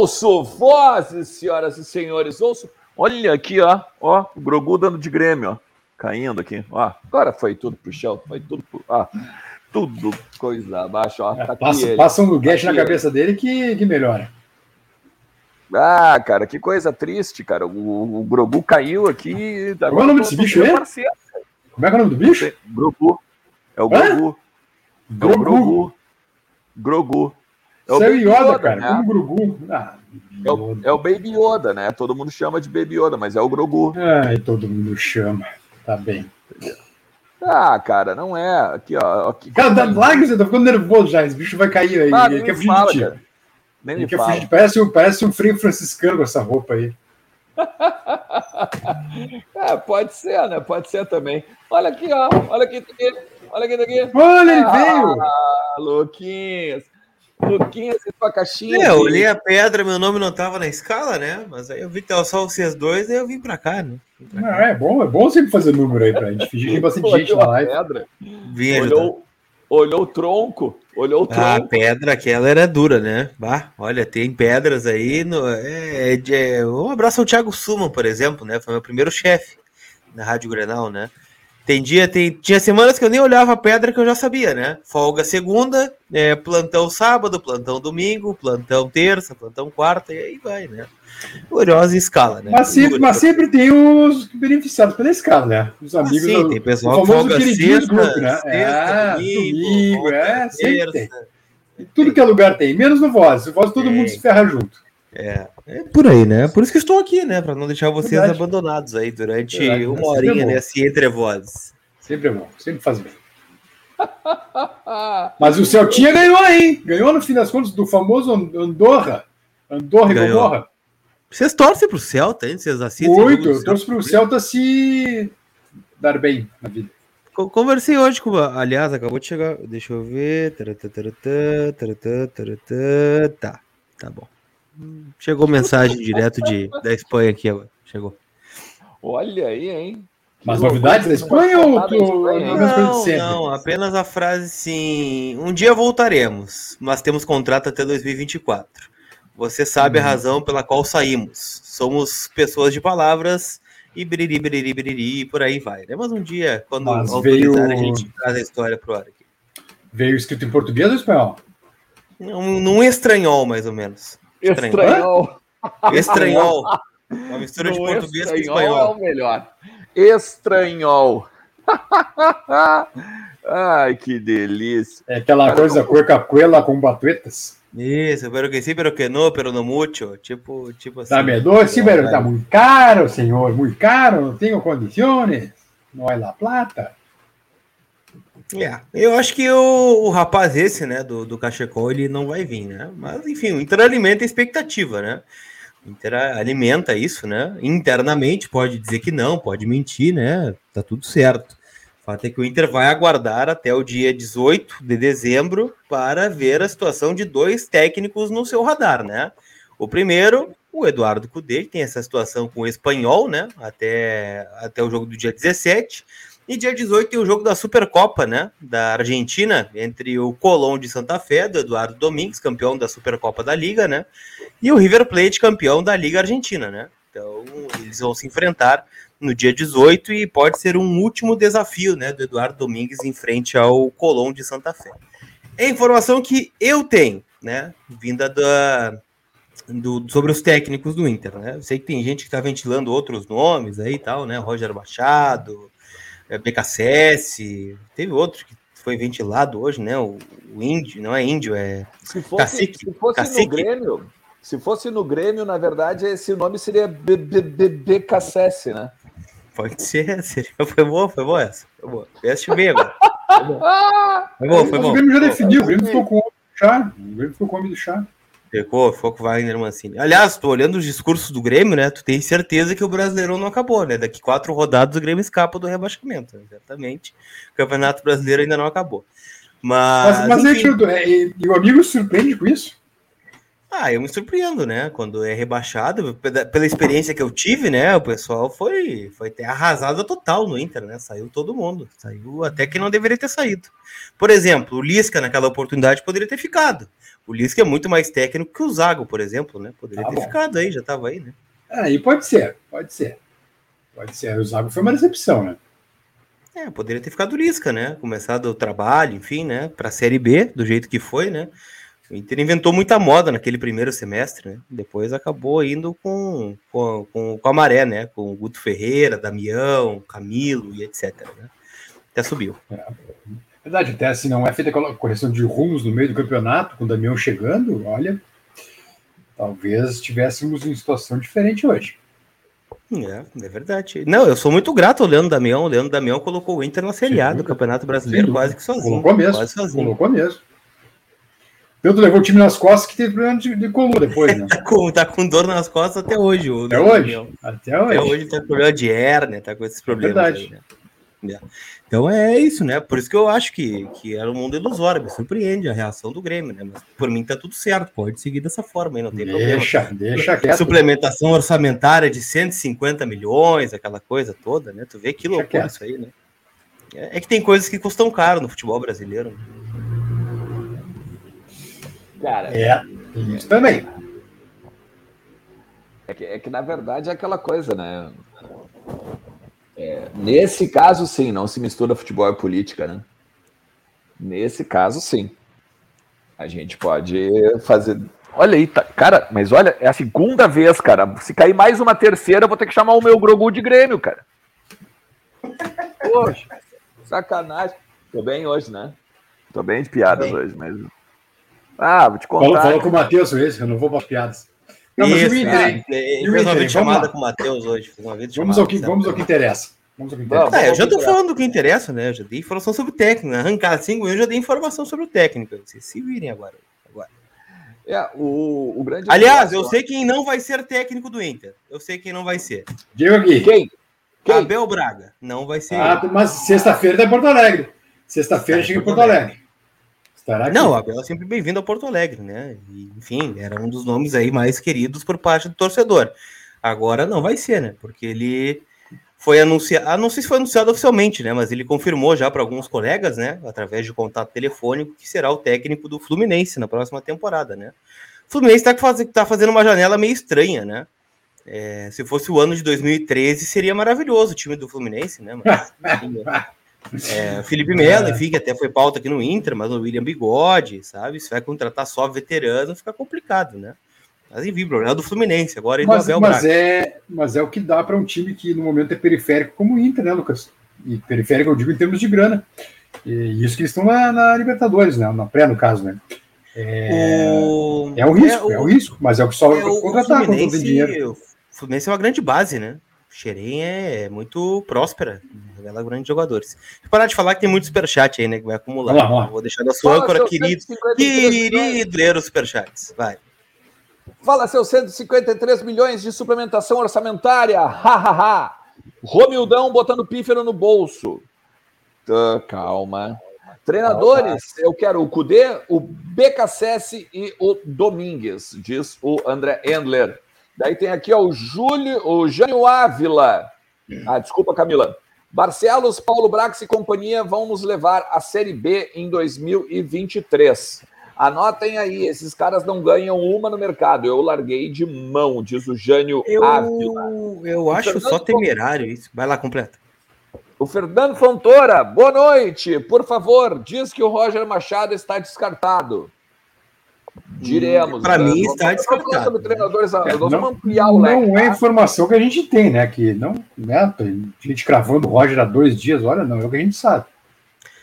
Ouço vozes, senhoras e senhores, ouço. Olha aqui, ó, ó, o Grogu dando de Grêmio, ó, caindo aqui, ó. Agora foi tudo pro chão, foi tudo pro, ó, tudo coisa abaixo, ó. Tá passa, passa um luguete na cabeça dele que, que melhora. Ah, cara, que coisa triste, cara. O, o Grogu caiu aqui. Qual é o nome desse bicho aí? Como é que é o nome do bicho? Grogu. É o Grogu. É o Grogu. Grogu. É o Baby Yoda, Yoda, cara. Né? Como Grogu. Ah, é, o, é o Baby Yoda, né? Todo mundo chama de Baby Yoda, mas é o Grogu. Ai, todo mundo chama. Tá bem. Ah, cara, não é. Aqui, ó. Aqui, cara, dá, larga, você tá ficando nervoso já. Esse bicho vai cair aí. Ah, ele quer fugir fala, de ti. Nem ele quer fugir. Parece, um, parece um freio franciscano com essa roupa aí. é, pode ser, né? Pode ser também. Olha aqui, ó. Olha aqui, olha aqui, aqui. Olha, ele ah, veio. Ah, Luquinhas. Luquinhas e sua caixinha. É, eu olhei a pedra, meu nome não tava na escala, né? Mas aí eu vi que tava só vocês dois, aí eu vim pra cá, né? Pra cá. é bom, é bom sempre fazer número aí pra gente fingir que tem bastante gente na live. Pedra, olhou, olhou o tronco, olhou o tronco. Ah, a pedra, aquela era dura, né? Bah, olha, tem pedras aí. No, é, é, é, um abraço ao Thiago Suman, por exemplo, né? Foi meu primeiro chefe na Rádio Grenal, né? Tem dia, tem, tinha semanas que eu nem olhava a pedra que eu já sabia, né? Folga segunda, é, plantão sábado, plantão domingo, plantão terça, plantão quarta, e aí vai, né? Curiosa escala, né? Mas sempre, mas sempre tem os beneficiados pela escala, né? Os ah, amigos. Ah, sim, do, tem pessoal que folga sexta, grupo, né? Sexta, é, domingo, domingo é, tem. tudo tem. que é lugar tem, menos no Voz. No Voz todo tem. mundo se ferra junto. É, é por aí, né? Por isso que estou aqui, né? Para não deixar vocês Verdade. abandonados aí durante Verdade, uma horinha é nesse entre vozes. Sempre é bom, sempre faz bem. Mas o Celtinha ganhou, hein? Ganhou no fim das contas do famoso Andorra. Andorra ganhou. e Gomorra. Vocês torcem pro Celta, hein? Vocês assistem? Muito, eu torço pro Celta se dar bem na vida. Conversei hoje com. Aliás, acabou de chegar. Deixa eu ver. Tá, tá bom. Chegou mensagem direto de, da Espanha aqui agora. Chegou. Olha aí, hein? Mas novidades da Espanha ou tu... Não, não, apenas a frase sim. Um dia voltaremos, mas temos contrato até 2024. Você sabe hum. a razão pela qual saímos. Somos pessoas de palavras e biriri, biriri, biriri, e por aí vai. Né? Mas um dia, quando mas veio... a gente traz a história pro ar aqui. Veio escrito em português ou espanhol? Num, num estranhol, mais ou menos. Estranhol. Estranhol. Uma mistura no de português com espanhol. É o melhor. Estranhol. Ai, que delícia. É aquela Cara, coisa como... cueca com batuetas. Isso, pero que sim, pero que não, pero não mucho. Tipo, tipo assim. Dame dois, sim, pero está muito caro, senhor, muito caro, não tenho condições, não é la plata. É, eu acho que o, o rapaz esse, né, do, do Cachecol, ele não vai vir, né? Mas, enfim, o Inter alimenta a expectativa, né? O Inter alimenta isso, né? Internamente pode dizer que não, pode mentir, né? Tá tudo certo. O fato é que o Inter vai aguardar até o dia 18 de dezembro para ver a situação de dois técnicos no seu radar, né? O primeiro, o Eduardo Cudê, tem essa situação com o espanhol, né? Até, até o jogo do dia 17. E dia 18 tem o jogo da Supercopa, né? Da Argentina, entre o Colón de Santa Fé, do Eduardo Domingues, campeão da Supercopa da Liga, né? E o River Plate, campeão da Liga Argentina, né? Então, eles vão se enfrentar no dia 18 e pode ser um último desafio, né? Do Eduardo Domingues em frente ao Colón de Santa Fé. É informação que eu tenho, né? Vinda da, do, sobre os técnicos do Inter, né? Eu sei que tem gente que está ventilando outros nomes aí e tal, né? Roger Machado, é, BKSS, teve outro que foi ventilado hoje, né? O, o índio, não é índio, é se fosse, cacique. Se fosse cacique. no Grêmio, se fosse no Grêmio, na verdade, esse nome seria BKSS, né? Pode ser, seria. Foi boa, foi boa essa. Foi boa. Essa bem agora. Foi bom, foi bom. O Grêmio já definiu, o Grêmio ficou com o chá. O Grêmio ficou com o homem do chá. Ficou, ficou com o Wagner Mancini. Aliás, tô olhando os discursos do Grêmio, né? Tu tem certeza que o Brasileirão não acabou, né? Daqui quatro rodadas o Grêmio escapa do rebaixamento, né? certamente. O Campeonato Brasileiro ainda não acabou. Mas. Mas, mas enfim... é, e, e o amigo surpreende com isso? Ah, eu me surpreendo, né? Quando é rebaixado, pela experiência que eu tive, né? O pessoal foi, foi ter arrasado total no Inter, né? Saiu todo mundo. Saiu até que não deveria ter saído. Por exemplo, o Lisca, naquela oportunidade, poderia ter ficado. O Lisca é muito mais técnico que o Zago, por exemplo, né? Poderia tá ter bom. ficado aí, já estava aí, né? Aí pode ser, pode ser. Pode ser. O Zago foi uma decepção, né? É, poderia ter ficado o Lisca, né? Começado o trabalho, enfim, né? Para a Série B, do jeito que foi, né? O Inter inventou muita moda naquele primeiro semestre, né? Depois acabou indo com, com, com, com a maré, né? Com o Guto Ferreira, Damião, Camilo e etc. Né? Até subiu. É. Verdade, até se não é feita a correção de rumos no meio do campeonato, com o Damião chegando, olha, talvez estivéssemos em situação diferente hoje. É, é verdade. Não, eu sou muito grato ao Leandro Damião. O Leandro Damião colocou o Inter na Série A do Campeonato Brasileiro quase que sozinho. Colocou mesmo. Quase sozinho. Colocou mesmo. Tanto levou o time nas costas que teve problema de, de coluna depois, né? tá, com, tá com dor nas costas até hoje. até hoje? Até hoje. Até hoje tá com problema de hérnia, tá com esses problemas. É verdade. Aí, né? Então é isso, né? Por isso que eu acho que, que era um mundo ilusório. Me surpreende a reação do Grêmio, né? Mas por mim tá tudo certo. Pode seguir dessa forma aí, não tem deixa, problema. Deixa, deixa Suplementação orçamentária de 150 milhões, aquela coisa toda, né? Tu vê que loucura isso aí, né? É, é que tem coisas que custam caro no futebol brasileiro. Né? Cara, é, isso também. É que, é que, na verdade, é aquela coisa, né? É, nesse caso, sim, não se mistura futebol e política, né? Nesse caso, sim. A gente pode fazer. Olha aí, tá... cara, mas olha, é a segunda vez, cara. Se cair mais uma terceira, eu vou ter que chamar o meu Grogu de Grêmio, cara. Poxa, sacanagem. Tô bem hoje, né? Tô bem de piadas hoje, mas ah, vou te contar. Falou, falou com o Matheus isso, eu não vou para piadas. Não, mas Isso, é, fez uma chamada com o Matheus hoje. vamos, ao que, vamos ao que interessa. Vamos ao que interessa. É, eu já estou falando do que interessa, né? Eu já dei informação sobre o técnico. Arrancar cinco, eu já dei informação sobre o técnico. Vocês se virem agora. agora. É, o, o grande. Aliás, eu sei quem não vai ser técnico do Inter. Eu sei quem não vai ser. Diga aqui. Quem? quem? Abel Braga. Não vai ser. Ah, mas sexta-feira tá em Porto Alegre. Sexta-feira tá chega em Porto Alegre. Estará Não, o Abel é sempre bem-vindo a Porto Alegre, né? E, enfim, era um dos nomes aí mais queridos por parte do torcedor. Agora não vai ser, né? Porque ele foi anunciado, ah, não sei se foi anunciado oficialmente, né? Mas ele confirmou já para alguns colegas, né? Através de contato telefônico, que será o técnico do Fluminense na próxima temporada, né? O Fluminense está faz, tá fazendo uma janela meio estranha, né? É, se fosse o ano de 2013, seria maravilhoso o time do Fluminense, né? Mas, enfim, é, Felipe Melo, é. enfim, que até foi pauta aqui no Inter, mas o William Bigode, sabe? Se vai contratar só veterano, fica complicado, né? Mas enfim, problema do Fluminense, agora ele mas, mas é, mas é o que dá para um time que no momento é periférico como o Inter, né, Lucas? E periférico eu digo em termos de grana. E isso que eles estão na, na Libertadores, né? Na pré, no caso, né? É, o... é um risco, é, o... é um risco, mas é o que só é, contratar quando tem dinheiro. O Fluminense é uma grande base, né? Xerém é muito próspera, revela grandes jogadores. Vou parar de falar que tem muito superchat aí, né? Que vai acumular. Vamos lá, Vou deixar da sua âncora, querido. Querido ler os superchats. Vai. Fala seus 153 milhões de suplementação orçamentária. Hahaha. Romildão botando pífero no bolso. Tá, calma. Treinadores, eu quero o Cudê, o BKSS e o Domingues, diz o André Endler. Daí tem aqui ó, o Júlio, o Jânio Ávila. Ah, desculpa, Camila. Barcelos, Paulo Brax e companhia vão nos levar à Série B em 2023. Anotem aí, esses caras não ganham uma no mercado. Eu larguei de mão, diz o Jânio eu, Ávila. Eu acho só temerário isso. Vai lá, completa. O Fernando Fontoura, boa noite. Por favor, diz que o Roger Machado está descartado. Diremos. Para né? mim está descartado. Né? Treinadores, é, não, vamos ampliar o leque. Não é tá? informação que a gente tem, né? Que não, né? A gente cravando o Roger há dois dias, olha, não é o que a gente sabe.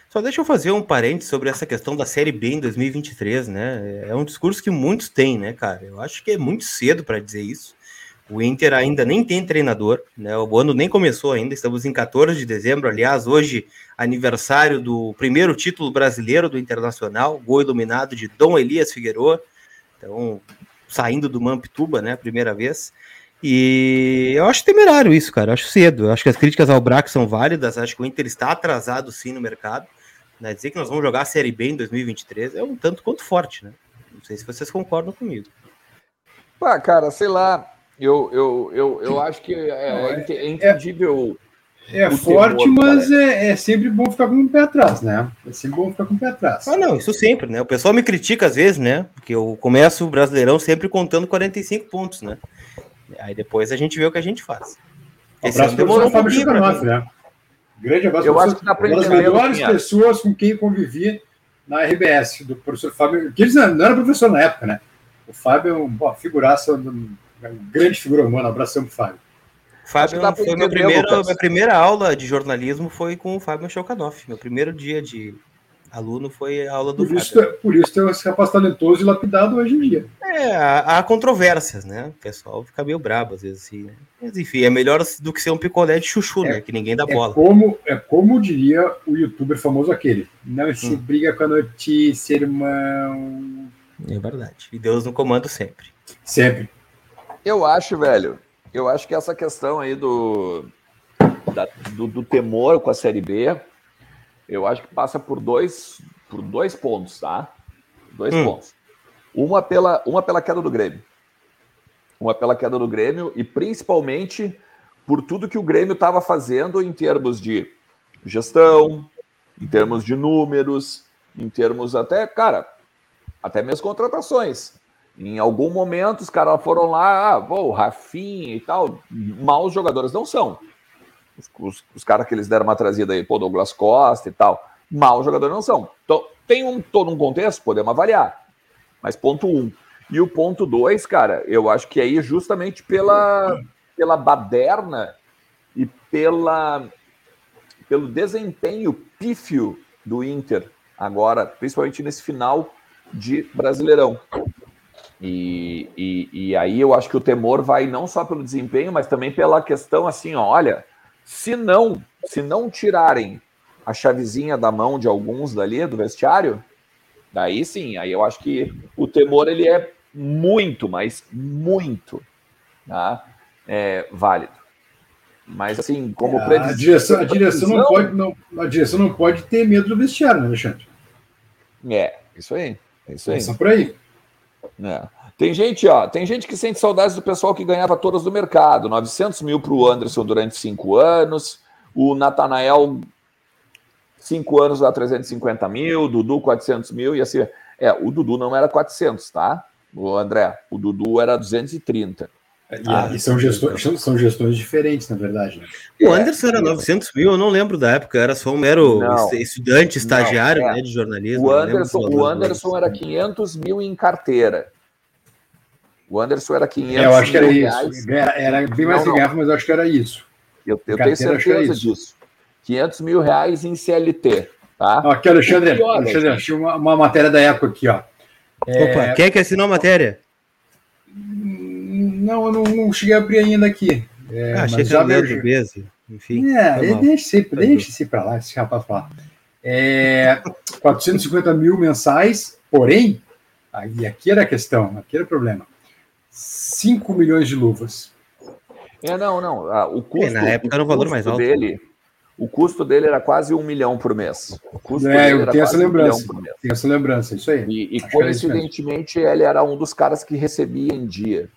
Só deixa eu fazer um parênteses sobre essa questão da Série B em 2023, né? É um discurso que muitos têm, né, cara? Eu acho que é muito cedo para dizer isso. O Inter ainda nem tem treinador, né? O ano nem começou ainda, estamos em 14 de dezembro. Aliás, hoje, aniversário do primeiro título brasileiro do Internacional, gol iluminado de Dom Elias Figueiredo. Então, saindo do Mampituba, né? Primeira vez. E eu acho temerário isso, cara. Eu acho cedo. Eu acho que as críticas ao Braco são válidas. Acho que o Inter está atrasado sim no mercado. Né? Dizer que nós vamos jogar a Série B em 2023 é um tanto quanto forte, né? Não sei se vocês concordam comigo. Pá, cara, sei lá. Eu, eu, eu, eu acho que é, é, é, é entendível. É forte, temor, mas é, é, sempre bom ficar com o pé atrás, né? É sempre bom ficar com o pé atrás. Ah, não, isso sempre, né? O pessoal me critica às vezes, né? Porque eu começo o Brasileirão sempre contando 45 pontos, né? Aí depois a gente vê o que a gente faz. Esse abraço demorou um Fábio Chicanoff, né? Grande abraço. Eu acho que dá para Uma das melhores pessoas com quem convivi na RBS, do professor Fábio, que ele não era professor na época, né? O Fábio é uma figuraça, uma grande figura humana. Abração pro Fábio. Fábio foi meu primeiro, minha primeira aula de jornalismo foi com o Fábio Chocanoff. Meu primeiro dia de aluno foi a aula do por isso, Fábio. Por isso tem esse rapaz talentoso e lapidado hoje em dia. É, há, há controvérsias, né? O pessoal fica meio brabo às vezes assim, né? Mas enfim, é melhor do que ser um picolé de chuchu, né? é, né? Que ninguém dá é bola. Como, é como diria o youtuber famoso aquele. Não se hum. briga com a notícia, irmão. É verdade. E Deus no comando sempre. Sempre. Eu acho, velho, eu acho que essa questão aí do, da, do, do, temor com a Série B, eu acho que passa por dois, por dois pontos, tá? Dois hum. pontos. Uma pela, uma pela queda do Grêmio. Uma pela queda do Grêmio e principalmente por tudo que o Grêmio estava fazendo em termos de gestão, em termos de números, em termos até, cara, até mesmo contratações. Em algum momento os caras foram lá, ah, pô, Rafinha e tal. Maus jogadores não são. Os, os, os caras que eles deram uma trazida aí, pô, Douglas Costa e tal. Maus jogadores não são. Então, tem um, todo um contexto, podemos avaliar. Mas ponto um. E o ponto dois, cara, eu acho que aí justamente pela, pela baderna e pela, pelo desempenho pífio do Inter agora, principalmente nesse final de Brasileirão. E, e, e, aí eu acho que o temor vai não só pelo desempenho, mas também pela questão assim, ó, olha, se não, se não tirarem a chavezinha da mão de alguns dali do vestiário, daí sim, aí eu acho que o temor ele é muito, mas muito tá? é, válido. Mas assim, como é, a direção, a direção não pode, não, a direção não pode ter medo do vestiário, né, Alexandre? É, isso aí. É isso aí. por aí. É. Tem gente, ó, tem gente que sente saudades do pessoal que ganhava todas do mercado. 900 mil para o Anderson durante cinco anos. O Natanael, cinco anos dá 350 mil. Dudu, 400 mil. E assim, é, o Dudu não era 400, tá? O André, o Dudu era 230. E, ah, e são, gestões, são gestões diferentes, na verdade. Né? O é, Anderson era 900 mil, eu não lembro da época, era só um mero não, estudante, estagiário não, é. né, de jornalismo. O Anderson, o Anderson era 500 mil em carteira. O Anderson era 500 é, eu acho que era isso. Era, era, bem mais não, mas eu acho que era isso. Eu, eu tenho certeza disso. 500 mil reais em CLT. Tá? Ó, aqui, Alexandre, e, Alexandre achei uma, uma, matéria da época aqui. Ó. É... Opa, quem é que assinou a matéria? Não, eu não, não cheguei a abrir ainda aqui. É, ah, achei que era do Beze. Enfim. É, deixa, esse, deixa esse para lá, esse rapaz lá. É, 450 mil mensais, porém, aí aqui era a questão, aqui era o problema. 5 milhões de luvas. É, não, não. Ah, o custo, é, na época era o valor mais alto. Dele, o custo dele era quase um milhão por mês. O custo é, eu tenho essa lembrança. Um tenho essa lembrança, isso aí. E, e coincidentemente, ele era um dos caras que recebia em dia.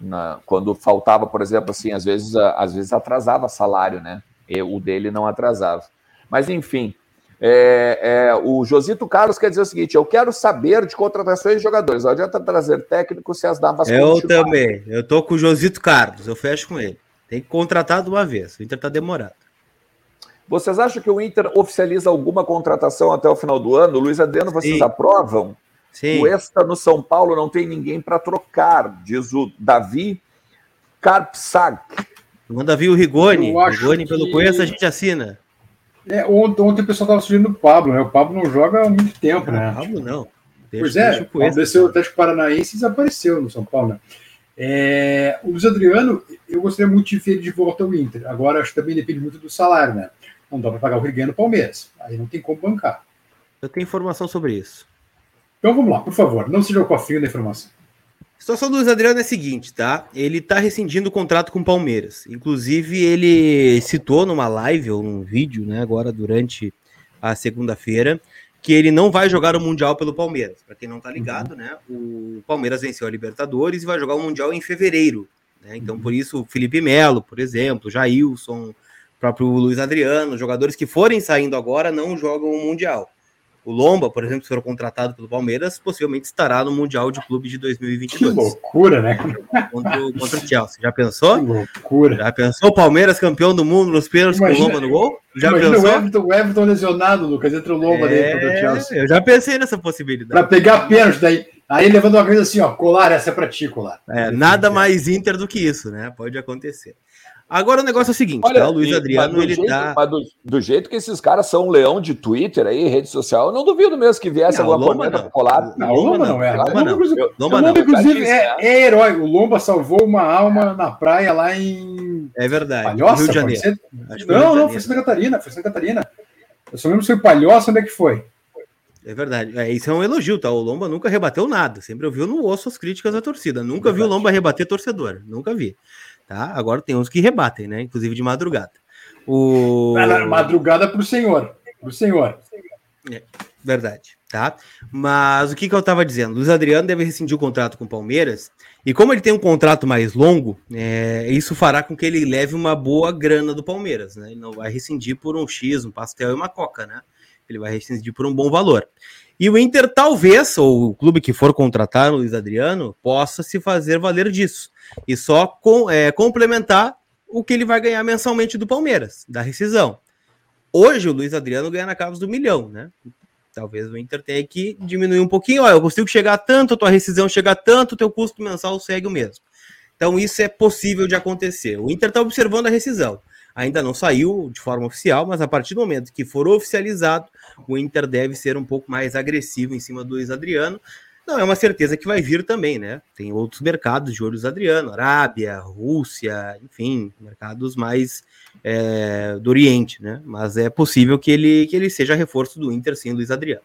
Na, quando faltava, por exemplo, assim, às vezes, às vezes atrasava salário, né? E o dele não atrasava. Mas, enfim, é, é, o Josito Carlos quer dizer o seguinte: eu quero saber de contratações de jogadores. Não adianta trazer técnico se as damas Eu também. Eu tô com o Josito Carlos, eu fecho com ele. Tem que contratar de uma vez. O Inter tá demorado. Vocês acham que o Inter oficializa alguma contratação até o final do ano? Luiz Adriano, vocês Sim. aprovam? Sim. O Esta no São Paulo não tem ninguém para trocar, diz o Davi Karpsag. Manda vir o Rigoni. Rigoni, pelo que... conheço, a gente assina. É, ontem, ontem o pessoal estava sugerindo o Pablo, né? O Pablo não joga há muito tempo, né? Pablo não. Deixa, pois é, desceu o Atlético Paranaense e desapareceu no São Paulo, né? É, o Luiz Adriano, eu gostaria muito de ver ele de volta ao Inter. Agora, acho que também depende muito do salário, né? Não dá para pagar o Rigano no Palmeiras. Aí não tem como bancar. Eu tenho informação sobre isso. Então vamos lá, por favor, não seja o cofrinho da informação. A situação do Luiz Adriano é a seguinte, tá? Ele está rescindindo o contrato com o Palmeiras. Inclusive, ele citou numa live ou num vídeo, né, agora durante a segunda-feira, que ele não vai jogar o Mundial pelo Palmeiras. Para quem não está ligado, uhum. né? O Palmeiras venceu a Libertadores e vai jogar o Mundial em fevereiro. Né? Então, uhum. por isso, o Felipe Melo, por exemplo, Jailson, próprio Luiz Adriano, jogadores que forem saindo agora não jogam o Mundial. O Lomba, por exemplo, se for contratado pelo Palmeiras, possivelmente estará no Mundial de Clube de 2022. Que loucura, né? Contra, contra o Chelsea. Já pensou? Que loucura. Já pensou o Palmeiras campeão do mundo nos pênaltis com o Lomba no gol? Já pensou? O Everton, o Everton lesionado, Lucas, entre o Lomba é... dentro do Chelsea. Eu já pensei nessa possibilidade. Para pegar pênalti daí. Aí levando uma coisa assim, ó, colar, essa é pra ti, colar. É, nada mais Inter do que isso, né? Pode acontecer. Agora o negócio é o seguinte, Olha, tá? O Luiz Adriano, ele jeito, tá. Do, do, jeito que esses caras são um leão de Twitter aí, rede social, eu não duvido mesmo que viesse não, alguma comenta colar. Não, Lomba não é. O Lomba, Lomba, não. inclusive, é, é, herói. O Lomba salvou uma alma na praia lá em. É verdade. Palhoça, Rio de Janeiro. Não, não, foi Santa Catarina. Foi Santa Catarina. Eu só lembro se foi Palhoça, onde é que foi? É verdade. É, isso é um elogio, tá? O Lomba nunca rebateu nada. Sempre ouviu no osso as críticas da torcida. Nunca é vi o Lomba rebater torcedor. Nunca vi. Tá? Agora tem uns que rebatem, né? Inclusive de madrugada. O... Madrugada para o senhor. Para o senhor. É, verdade, tá? Mas o que, que eu estava dizendo? Luiz Adriano deve rescindir o contrato com o Palmeiras. E como ele tem um contrato mais longo, é, isso fará com que ele leve uma boa grana do Palmeiras, né? Ele não vai rescindir por um X, um pastel e uma coca, né? Ele vai rescindir por um bom valor. E o Inter, talvez, ou o clube que for contratar o Luiz Adriano, possa se fazer valer disso e só com, é, complementar o que ele vai ganhar mensalmente do Palmeiras, da rescisão. Hoje o Luiz Adriano ganha na casa do milhão, né? Talvez o Inter tenha que diminuir um pouquinho. Olha, eu consigo chegar tanto, a tua rescisão chega tanto, o teu custo mensal segue o mesmo. Então isso é possível de acontecer. O Inter está observando a rescisão. Ainda não saiu de forma oficial, mas a partir do momento que for oficializado, o Inter deve ser um pouco mais agressivo em cima do Luiz Adriano, não é uma certeza que vai vir também, né? Tem outros mercados de olhos Adriano, Arábia, Rússia, enfim, mercados mais é, do Oriente, né? Mas é possível que ele, que ele seja reforço do Inter, sim, Luiz Adriano.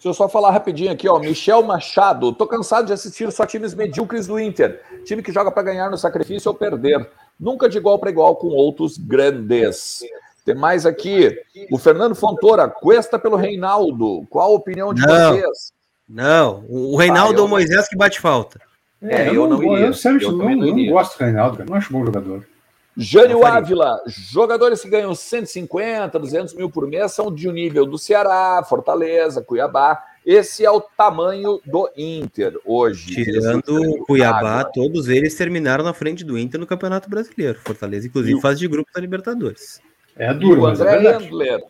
Deixa eu só falar rapidinho aqui, ó. Michel Machado. Tô cansado de assistir só times medíocres do Inter. Time que joga para ganhar no sacrifício ou perder. Nunca de igual para igual com outros grandes. Tem mais aqui. O Fernando Fontoura. Cuesta pelo Reinaldo. Qual a opinião de Não. vocês? Não, o Reinaldo ah, ou o Moisés que bate falta. É, eu, eu não, iria. Eu, sério, eu não, não, não gosto do Reinaldo, cara. não acho bom jogador. Jânio Ávila, jogadores que ganham 150, 200 mil por mês são de um nível do Ceará, Fortaleza, Cuiabá. Esse é o tamanho do Inter hoje. Tirando o Cuiabá, todos eles terminaram na frente do Inter no Campeonato Brasileiro. Fortaleza, inclusive, faz de grupo da Libertadores. É duro, e o é André é Endler,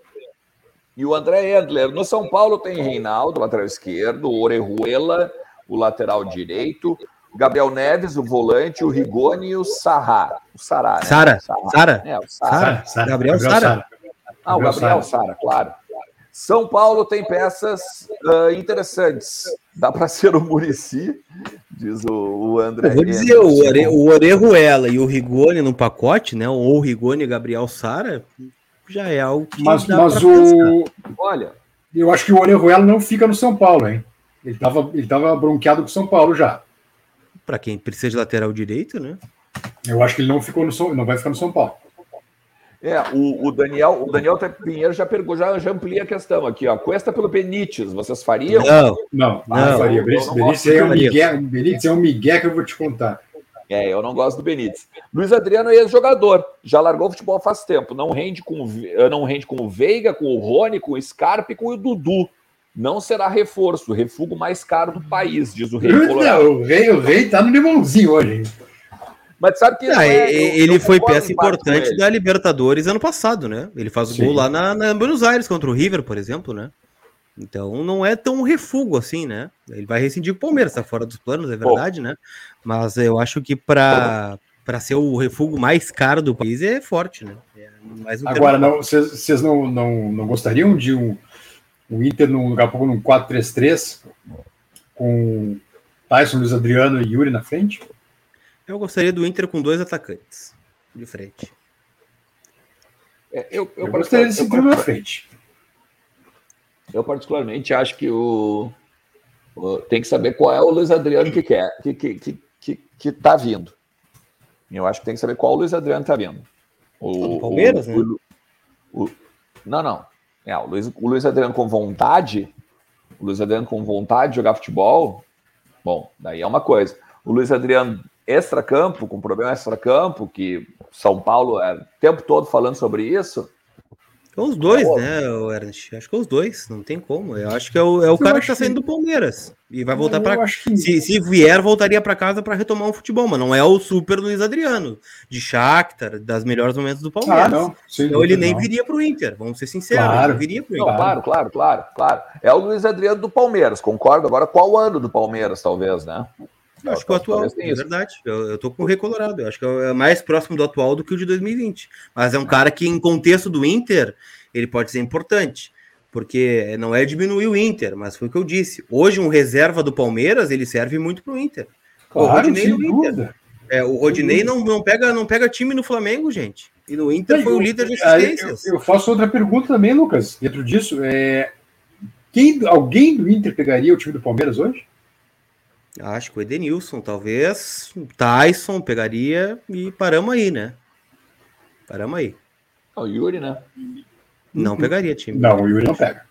e o André Edler. No São Paulo tem Reinaldo, lateral esquerdo, o Orejuela, o lateral direito, Gabriel Neves, o volante, o Rigoni e o Sarra. O Sará, né? Sara. Sara. É, o Sara. Gabriel Sara. Ah, o Gabriel Sara, claro. São Paulo tem peças uh, interessantes. Dá para ser o Murici, diz o, o André. Eu vou dizer, o, Ore, o Orejuela e o Rigoni no pacote, né? Ou o Rigoni e Gabriel Sara, já é algo que. Mas, mas o. Olha. Eu acho que o Orejuela não fica no São Paulo, hein? Ele estava ele tava bronqueado com o São Paulo já. Para quem precisa de lateral direito, né? Eu acho que ele não ficou no São, não vai ficar no São Paulo. É, o, o Daniel, o Daniel Pinheiro já perguntou, já, já amplia a questão aqui, ó. Cuesta pelo Benítez, vocês fariam? Não, não, não, não faria. Benítez, é um Miguel, Benítez é um Miguel que eu vou te contar. É, eu não gosto do Benítez. Luiz Adriano é ex-jogador, já largou o futebol faz tempo. Não rende com, não rende com o Veiga, com o Rony, com o Scarpe e com o Dudu. Não será reforço, refugo mais caro do país, diz o Rei Colorado. o Rei, o Rei tá no limãozinho hoje. Mas sabe que. Ah, é, ele foi peça importante da Libertadores ano passado, né? Ele faz o gol lá na, na Buenos Aires contra o River, por exemplo, né? Então não é tão refugo assim, né? Ele vai rescindir com o Palmeiras, tá fora dos planos, é verdade, Bom. né? Mas eu acho que para para ser o refugo mais caro do país é forte, né? É um Agora, não, vocês não, não, não gostariam de um, um Inter no lugar pouco num 4-3-3 com Tyson, Luiz Adriano e Yuri na frente? Eu gostaria do Inter com dois atacantes de frente. É, eu, eu, eu gostaria desse trio na frente. Eu, particularmente, acho que o, o, tem que saber qual é o Luiz Adriano que quer, que, que, que, que, que tá vindo. Eu acho que tem que saber qual o Luiz Adriano tá vindo. O, Palmeiras, o, né? O, não, não. É, o Luiz, o Luiz Adriano com vontade, o Luiz Adriano com vontade de jogar futebol, bom, daí é uma coisa. O Luiz Adriano extra-campo, com problema extra-campo, que São Paulo é o tempo todo falando sobre isso, os dois, é né, o Ernst? Acho que é os dois, não tem como. Eu acho que é o, é o cara que tá saindo que... do Palmeiras e vai voltar para que... se, se vier, voltaria para casa para retomar um futebol, mas não é o super Luiz Adriano, de Shakhtar, das melhores momentos do Palmeiras. Ah, não. Sim, então ele nem não. viria para o Inter, vamos ser sinceros. Claro. viria pro Inter. Não, claro, claro, claro, claro. É o Luiz Adriano do Palmeiras, concordo. Agora, qual ano do Palmeiras, talvez, né? Eu acho que o atual, é verdade. Eu, eu tô com o Recolorado. Eu acho que é mais próximo do atual do que o de 2020. Mas é um cara que, em contexto do Inter, ele pode ser importante. Porque não é diminuir o Inter, mas foi o que eu disse. Hoje, um reserva do Palmeiras, ele serve muito pro Inter. Claro, o Rodinei no Inter. É, o Rodinei não, não, pega, não pega time no Flamengo, gente. E no Inter foi o líder de assistências. Eu, eu, faço outra pergunta também, Lucas, dentro disso. É, quem, alguém do Inter pegaria o time do Palmeiras hoje? Acho que o Edenilson, talvez. Tyson pegaria e paramos aí, né? Paramos aí. O Yuri, né? Não pegaria time. Não, o Yuri não pega.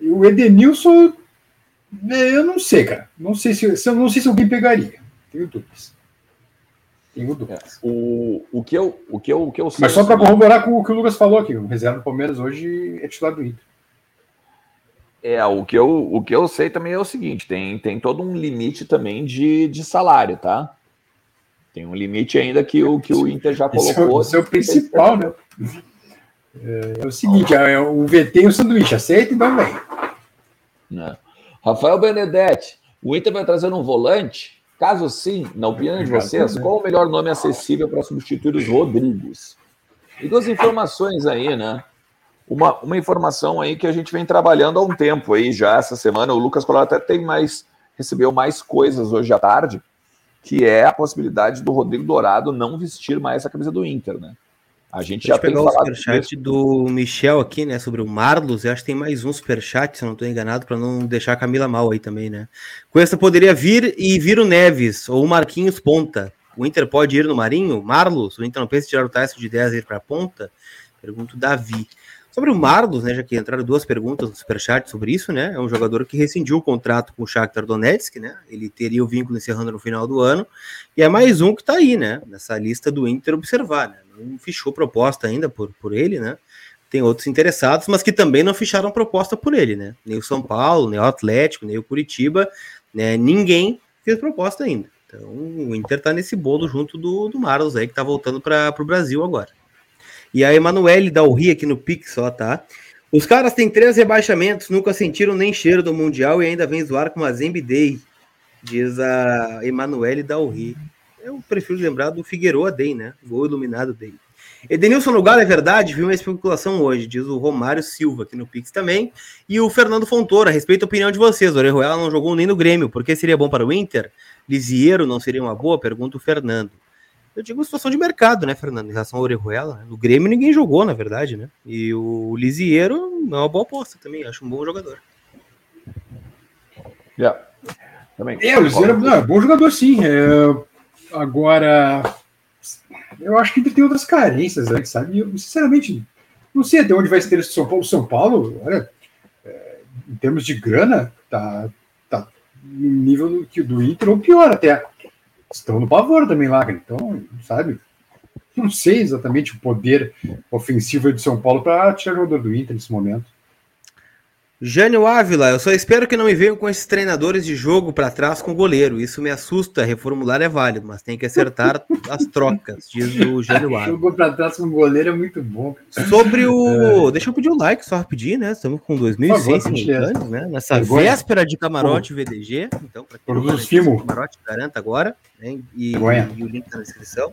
E o Edenilson, é, eu não sei, cara. Não sei se, eu não sei se alguém pegaria. Tenho dúvidas. Tenho dúvidas. É, o, o, que eu, o, que eu, o que eu sei. Mas só para corroborar com o que o Lucas falou aqui, o reserva do Palmeiras hoje é titular do Inter. É, o que, eu, o que eu sei também é o seguinte: tem, tem todo um limite também de, de salário, tá? Tem um limite ainda que o, que o Inter já colocou. Isso é, o, é o principal, né? É, é, o seguinte: é, o VT e o sanduíche, aceita e dá bem. Não. Rafael Benedetti, o Inter vai trazer um volante? Caso sim, na opinião de vocês, qual o melhor nome acessível para substituir os Rodrigos? E duas informações aí, né? Uma, uma informação aí que a gente vem trabalhando há um tempo aí já essa semana. O Lucas Colar até tem mais, recebeu mais coisas hoje à tarde, que é a possibilidade do Rodrigo Dourado não vestir mais a camisa do Inter, né? A gente já tem falado o superchat do Michel aqui, né, sobre o Marlos. Eu acho que tem mais um superchat, se eu não estou enganado, para não deixar a Camila mal aí também, né? Com essa poderia vir e vir o Neves ou o Marquinhos Ponta. O Inter pode ir no Marinho? Marlos? O Inter não pensa em tirar o Tyson de 10 e ir para a ponta? Pergunto Davi. Sobre o Marlos, né, já que entraram duas perguntas no Superchat sobre isso, né, é um jogador que rescindiu o contrato com o Shakhtar Donetsk, né, ele teria o vínculo encerrando no final do ano, e é mais um que está aí, né, nessa lista do Inter observar, né, não fichou proposta ainda por, por ele, né, tem outros interessados, mas que também não ficharam proposta por ele, né, nem o São Paulo, nem o Atlético, nem o Curitiba, né, ninguém fez proposta ainda. Então o Inter está nesse bolo junto do, do Marlos aí, que está voltando para o Brasil agora. E a Emanuele dá o ri aqui no Pix, ó, tá? Os caras têm três rebaixamentos, nunca sentiram nem cheiro do Mundial e ainda vem zoar com a Zembe Day, diz a Emanuele Dalri. Eu prefiro lembrar do Figueroa Day, né? Gol iluminado Day. Edenilson Galo é verdade, viu uma especulação hoje, diz o Romário Silva aqui no Pix também. E o Fernando Fontoura, respeito a opinião de vocês. O Orejuela não jogou nem no Grêmio, por que seria bom para o Inter? Lisiero não seria uma boa? Pergunta o Fernando. Eu digo situação de mercado, né, Fernando? Em relação ao Orejuela. No Grêmio ninguém jogou, na verdade, né? E o Lisieiro é uma boa aposta também, acho um bom jogador. Yeah. Também. É, o Lisieiro é um bom jogador, sim. É, agora, eu acho que ele tem outras carências antes, sabe? Eu, sinceramente, não sei até onde vai ser esse São Paulo. São Paulo, olha, é, em termos de grana, tá, tá no nível do, do Inter, ou pior até estão no pavor também lá, então, sabe? Não sei exatamente o poder ofensivo de São Paulo para tirar o jogador do Inter nesse momento. Jânio Ávila, eu só espero que não me venham com esses treinadores de jogo para trás com o goleiro. Isso me assusta. Reformular é válido, mas tem que acertar as trocas, diz o Jânio Ávila. Jogo para trás com o goleiro é muito bom. Sobre o. É. Deixa eu pedir o um like só rapidinho, né? Estamos com 2.100 simultâneos, né? Nessa véspera de camarote VDG. Então, para quem não camarote, garanta agora. Né? E, e o link tá na descrição.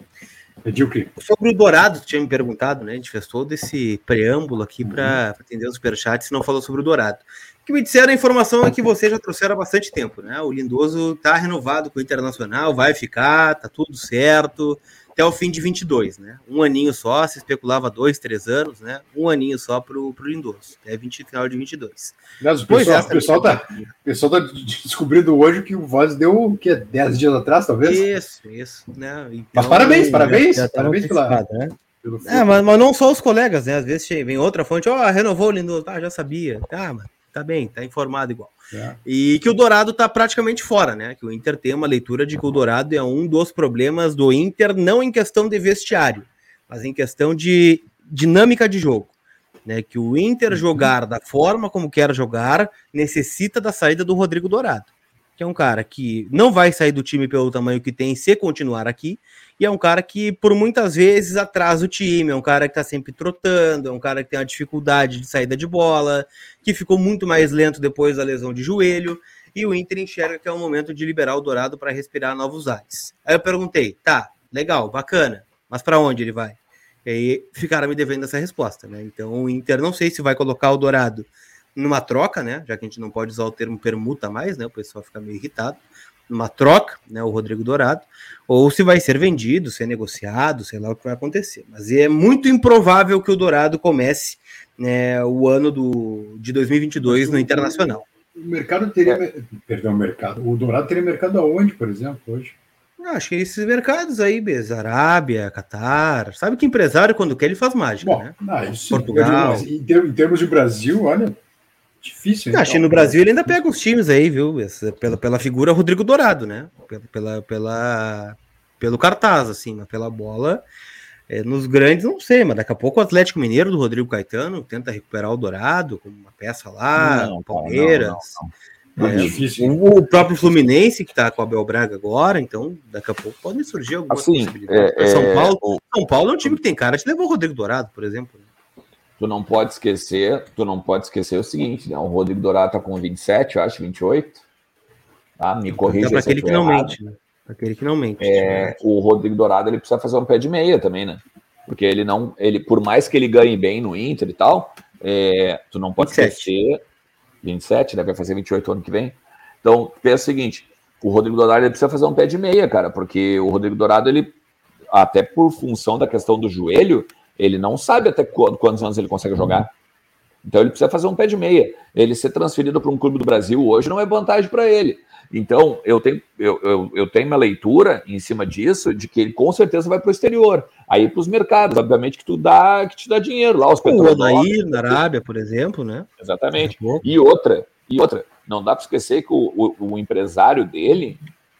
Medíocre. Sobre o Dourado, que tinha me perguntado, né? A gente fez todo esse preâmbulo aqui uhum. para atender os superchats e não falou sobre o Dourado. O que me disseram a informação é que vocês já trouxeram há bastante tempo, né? O Lindoso tá renovado com o Internacional, vai ficar, tá tudo certo até o fim de 22, né? Um aninho só, se especulava dois, três anos, né? Um aninho só pro, pro Lindoso, até 20, final de 22. Aliás, o pessoal, o pessoal, tá, o pessoal tá descobrindo hoje que o Voz deu o quê? 10 dias atrás, talvez? Isso, isso. Né? Então, Mas parabéns, parabéns, tá parabéns pela, né? É, mas, mas, não só os colegas, né? Às vezes vem outra fonte, ó, oh, renovou o Lindoso, tá, já sabia. Tá, mas tá bem, tá informado igual. É. E que o Dourado tá praticamente fora, né? Que o Inter tem uma leitura de que o Dourado é um dos problemas do Inter, não em questão de vestiário, mas em questão de dinâmica de jogo. Né, que o Inter uhum. jogar da forma como quer jogar necessita da saída do Rodrigo Dourado, que é um cara que não vai sair do time pelo tamanho que tem se continuar aqui, e é um cara que por muitas vezes atrasa o time, é um cara que tá sempre trotando, é um cara que tem uma dificuldade de saída de bola, que ficou muito mais lento depois da lesão de joelho, e o Inter enxerga que é o momento de liberar o Dourado para respirar novos ares. Aí eu perguntei, tá, legal, bacana, mas para onde ele vai? E aí ficaram me devendo essa resposta, né? Então o Inter não sei se vai colocar o Dourado numa troca, né? Já que a gente não pode usar o termo permuta mais, né? O pessoal fica meio irritado. Numa troca, né? O Rodrigo Dourado, ou se vai ser vendido, ser negociado, sei lá o que vai acontecer. Mas é muito improvável que o Dourado comece né, o ano do, de 2022 no Internacional. O mercado teria. É. Perdão, o mercado. O Dourado teria mercado aonde, por exemplo, hoje? Acho que esses mercados aí, Bez, Arábia, Catar, sabe que empresário, quando quer, ele faz mágica, Bom, né? Ah, isso Portugal. Em, em termos de Brasil, olha, difícil. Acho que no Brasil ele ainda pega uns times aí, viu? Pela, pela figura Rodrigo Dourado, né? Pela, pela, pela, pelo cartaz, assim, mas pela bola. É, nos grandes, não sei, mas daqui a pouco o Atlético Mineiro do Rodrigo Caetano tenta recuperar o Dourado como uma peça lá, não, Palmeiras. Não, não, é, difícil. O próprio Fluminense, que está com o Abel Braga agora, então daqui a pouco podem surgir algumas assim, possibilidades. É, São, é, Paulo, o... São Paulo é um time que tem cara de levar o Rodrigo Dourado, por exemplo. Tu não pode esquecer, tu não pode esquecer o seguinte, né? O Rodrigo Dourado tá com 27, eu acho, 28. Tá? Me corrija. É para aquele que não mente, né? aquele que não mente. É, o Rodrigo Dourado ele precisa fazer um pé de meia também, né? Porque ele não, ele, por mais que ele ganhe bem no Inter e tal, é, tu não pode 27. esquecer 27, né? Vai fazer 28 ano que vem. Então, pensa o seguinte: o Rodrigo Dourado ele precisa fazer um pé de meia, cara, porque o Rodrigo Dourado, ele, até por função da questão do joelho, ele não sabe até quantos anos ele consegue jogar. Então ele precisa fazer um pé de meia. Ele ser transferido para um clube do Brasil hoje não é vantagem para ele. Então, eu tenho, eu, eu, eu, tenho uma leitura em cima disso de que ele com certeza vai para o exterior. Aí para os mercados, obviamente, que tu dá, que te dá dinheiro lá, os O Odair na Arábia, por exemplo, né? Exatamente. E outra, e outra, não dá para esquecer que o, o, o, empresário dele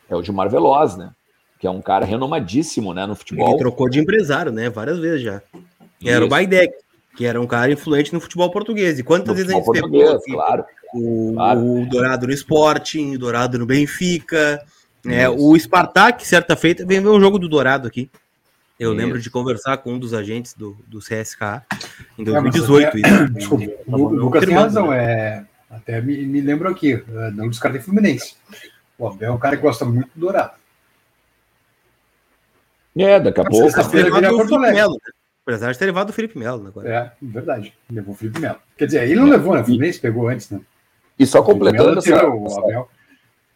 é o Gilmar Veloz, né? Que é um cara renomadíssimo, né, no futebol. Ele trocou de empresário, né? Várias vezes já. Que era o Baidec, que era um cara influente no futebol português. E quantas no vezes a gente pegou, claro o, claro. o Dourado no Sporting, o Dourado no Benfica. Né? O Spartak, certa feita, vem ver um jogo do Dourado aqui. Eu isso. lembro de conversar com um dos agentes do, do CSK em 2018. É, isso. Desculpa, o Lucas tem razão. É, até me, me lembro aqui, é, não descartei Fluminense. O Abel é um cara que gosta muito do Dourado. É, daqui a pouco. Sexta-feira vira Porto Alegre. Melo, né? Apesar de ter levado o Felipe Melo agora. É, verdade. Levou o Felipe Melo. Quer dizer, ele não levou, né? O Fluminense pegou antes, né? E só completando essa, essa,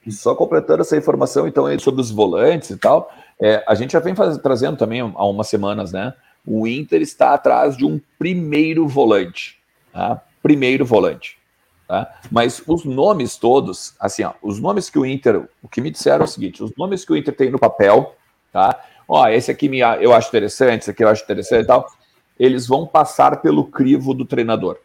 e só completando essa informação, então, sobre os volantes e tal, é, a gente já vem faz, trazendo também há umas semanas, né? O Inter está atrás de um primeiro volante, tá? Primeiro volante. Tá? Mas os nomes todos, assim, ó, os nomes que o Inter, o que me disseram é o seguinte: os nomes que o Inter tem no papel, tá? Ó, esse aqui me, eu acho interessante, esse aqui eu acho interessante e tal, eles vão passar pelo crivo do treinador.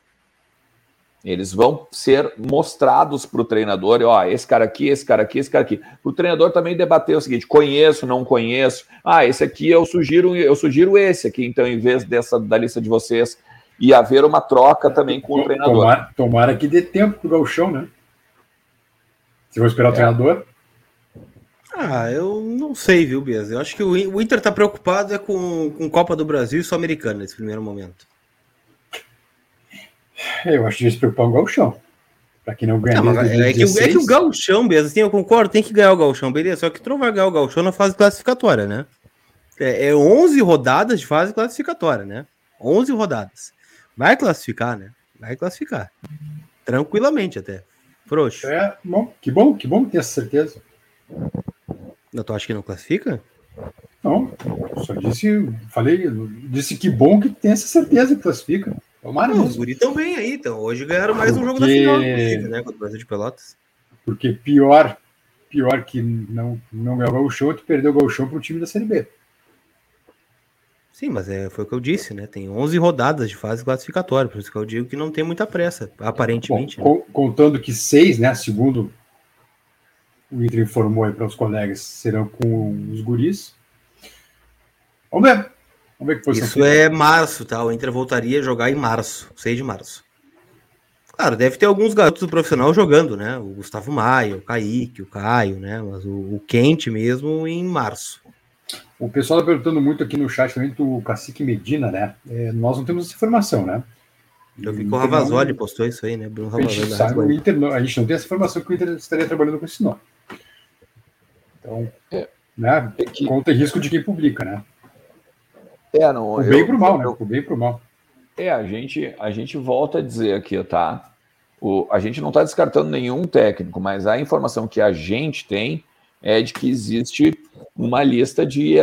Eles vão ser mostrados para o treinador, ó, esse cara aqui, esse cara aqui, esse cara aqui. O treinador também debateu o seguinte: conheço, não conheço. Ah, esse aqui eu sugiro, eu sugiro esse aqui, então, em vez dessa da lista de vocês, e haver uma troca também com o treinador. Tomara, tomara que dê tempo para o Galchão, né? Se vou esperar é. o treinador. Ah, eu não sei, viu, Bias? Eu acho que o Inter está preocupado é com, com Copa do Brasil e Sul-Americana nesse primeiro momento. Eu acho que se preocupar com o Galchão. Pra quem não ganha. Não, é, que, é que o Galchão, mesmo, assim, eu concordo, tem que ganhar o Galchão, beleza. Só que tu não vai ganhar o Galchão na fase classificatória, né? É, é 11 rodadas de fase classificatória, né? 11 rodadas. Vai classificar, né? Vai classificar. Tranquilamente até. Frouxo. É, bom, que bom, que bom ter essa certeza. Eu tô acho que não classifica? Não, só disse, falei, disse que bom que tem essa certeza que classifica. Tomara não, Os guri estão bem aí, então. Hoje ganharam mais Porque... um jogo da final, inclusive, né? Contra o Brasil de Pelotas. Porque pior, pior que não, não ganhar o Gauchão, tu perdeu o Gauchão para o time da Série B. Sim, mas é, foi o que eu disse, né? Tem 11 rodadas de fase classificatória, por isso que eu digo que não tem muita pressa, aparentemente. Bom, né? Contando que seis, né? Segundo o Inter informou aí para os colegas, serão com os guris. Vamos ver. Vamos ver que posição Isso é março, tá? O Inter voltaria a jogar em março, 6 de março. Claro, deve ter alguns garotos do profissional jogando, né? O Gustavo Maia, o Kaique, o Caio, né? Mas o, o quente mesmo em março. O pessoal está perguntando muito aqui no chat também do Cacique Medina, né? É, nós não temos essa informação, né? Eu vi que o Ravazoli não... postou isso aí, né? Bruno a, gente sabe, Inter a gente não tem essa informação que o Inter estaria trabalhando com esse nome. Então, é, né? É que... Conta risco de quem publica, né? É, não. O bem pro mal, né? O bem pro mal. É, a gente, a gente volta a dizer aqui, tá? O, a gente não está descartando nenhum técnico, mas a informação que a gente tem é de que existe uma lista de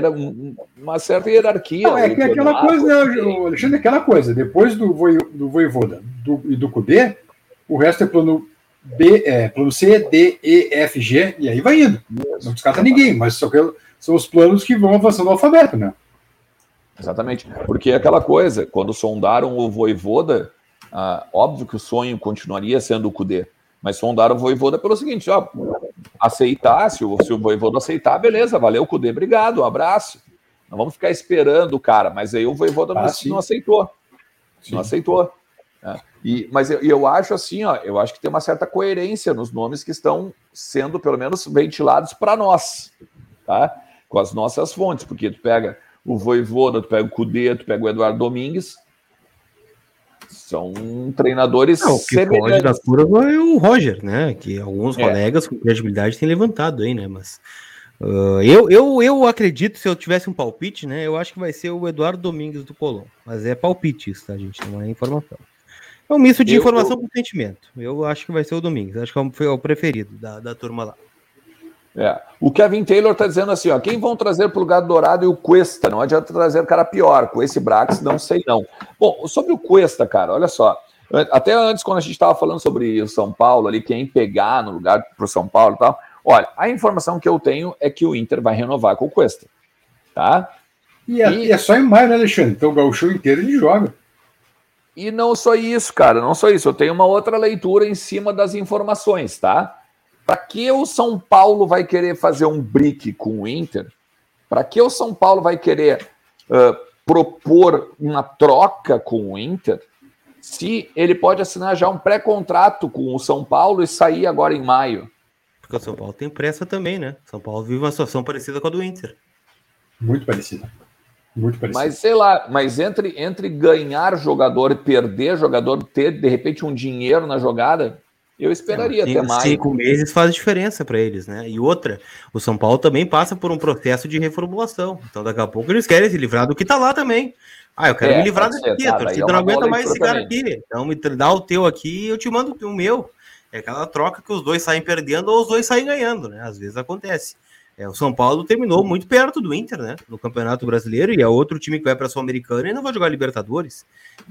uma certa hierarquia. Não, é que aquela coisa, né, Alexandre, aquela coisa, depois do, do Voivoda do, e do Cudê, o resto é plano B, é, plano C, D, E, F, G, e aí vai indo. Não descarta ninguém, mas só que são os planos que vão avançando no alfabeto, né? Exatamente. Porque é aquela coisa, quando sondaram o Voivoda, ah, óbvio que o sonho continuaria sendo o Cudê, mas sondaram o Voivoda pelo seguinte, ó, aceitar, se o, se o Voivoda aceitar, beleza, valeu, Cudê, obrigado, um abraço. Não vamos ficar esperando o cara, mas aí o Voivoda ah, não, não, aceitou. Sim. Não aceitou. E, mas eu, eu acho assim, ó, eu acho que tem uma certa coerência nos nomes que estão sendo, pelo menos, ventilados para nós, tá? Com as nossas fontes, porque tu pega o Voivoda, tu pega o Cudê, tu pega o Eduardo Domingues, são treinadores Não, o que pode da curva é o Roger, né? Que alguns é. colegas com credibilidade têm levantado aí, né? Mas uh, eu, eu, eu acredito, se eu tivesse um palpite, né? Eu acho que vai ser o Eduardo Domingues do Colom. Mas é palpite isso, tá, gente? Não é informação. É um misto de eu, informação eu... com sentimento. Eu acho que vai ser o Domingues. Acho que é foi o preferido da, da turma lá. É. O Kevin Taylor está dizendo assim: ó, quem vão trazer para o lugar dourado e o Cuesta? Não adianta trazer o cara pior. Com esse Brax, não sei não. Bom, sobre o Cuesta, cara, olha só. Até antes, quando a gente estava falando sobre o São Paulo, ali, quem pegar no lugar para o São Paulo e tal. Olha, a informação que eu tenho é que o Inter vai renovar com o Cuesta. Tá? E é, e é só em maio, né, Alexandre? Então o gauchão inteiro ele joga. E não só isso, cara, não só isso. Eu tenho uma outra leitura em cima das informações, tá? Para que o São Paulo vai querer fazer um brick com o Inter? Para que o São Paulo vai querer uh, propor uma troca com o Inter? Se ele pode assinar já um pré-contrato com o São Paulo e sair agora em maio? Porque o São Paulo tem pressa também, né? São Paulo vive uma situação parecida com a do Inter. Muito parecida. Muito parecida. Mas sei lá, mas entre, entre ganhar jogador e perder jogador, ter de repente um dinheiro na jogada, eu esperaria é, ter mais. Cinco meses faz diferença para eles, né? E outra, o São Paulo também passa por um processo de reformulação. Então, daqui a pouco eles querem se livrar do que tá lá também. Ah, eu quero é, me livrar daqui, a torcida é não aguenta mais esse cara aqui. Então, me dá o teu aqui e eu te mando o meu. É aquela troca que os dois saem perdendo ou os dois saem ganhando, né? Às vezes acontece. É, o São Paulo terminou muito perto do Inter, né? No Campeonato Brasileiro, e é outro time que vai para a Sul-Americana e não vai jogar Libertadores.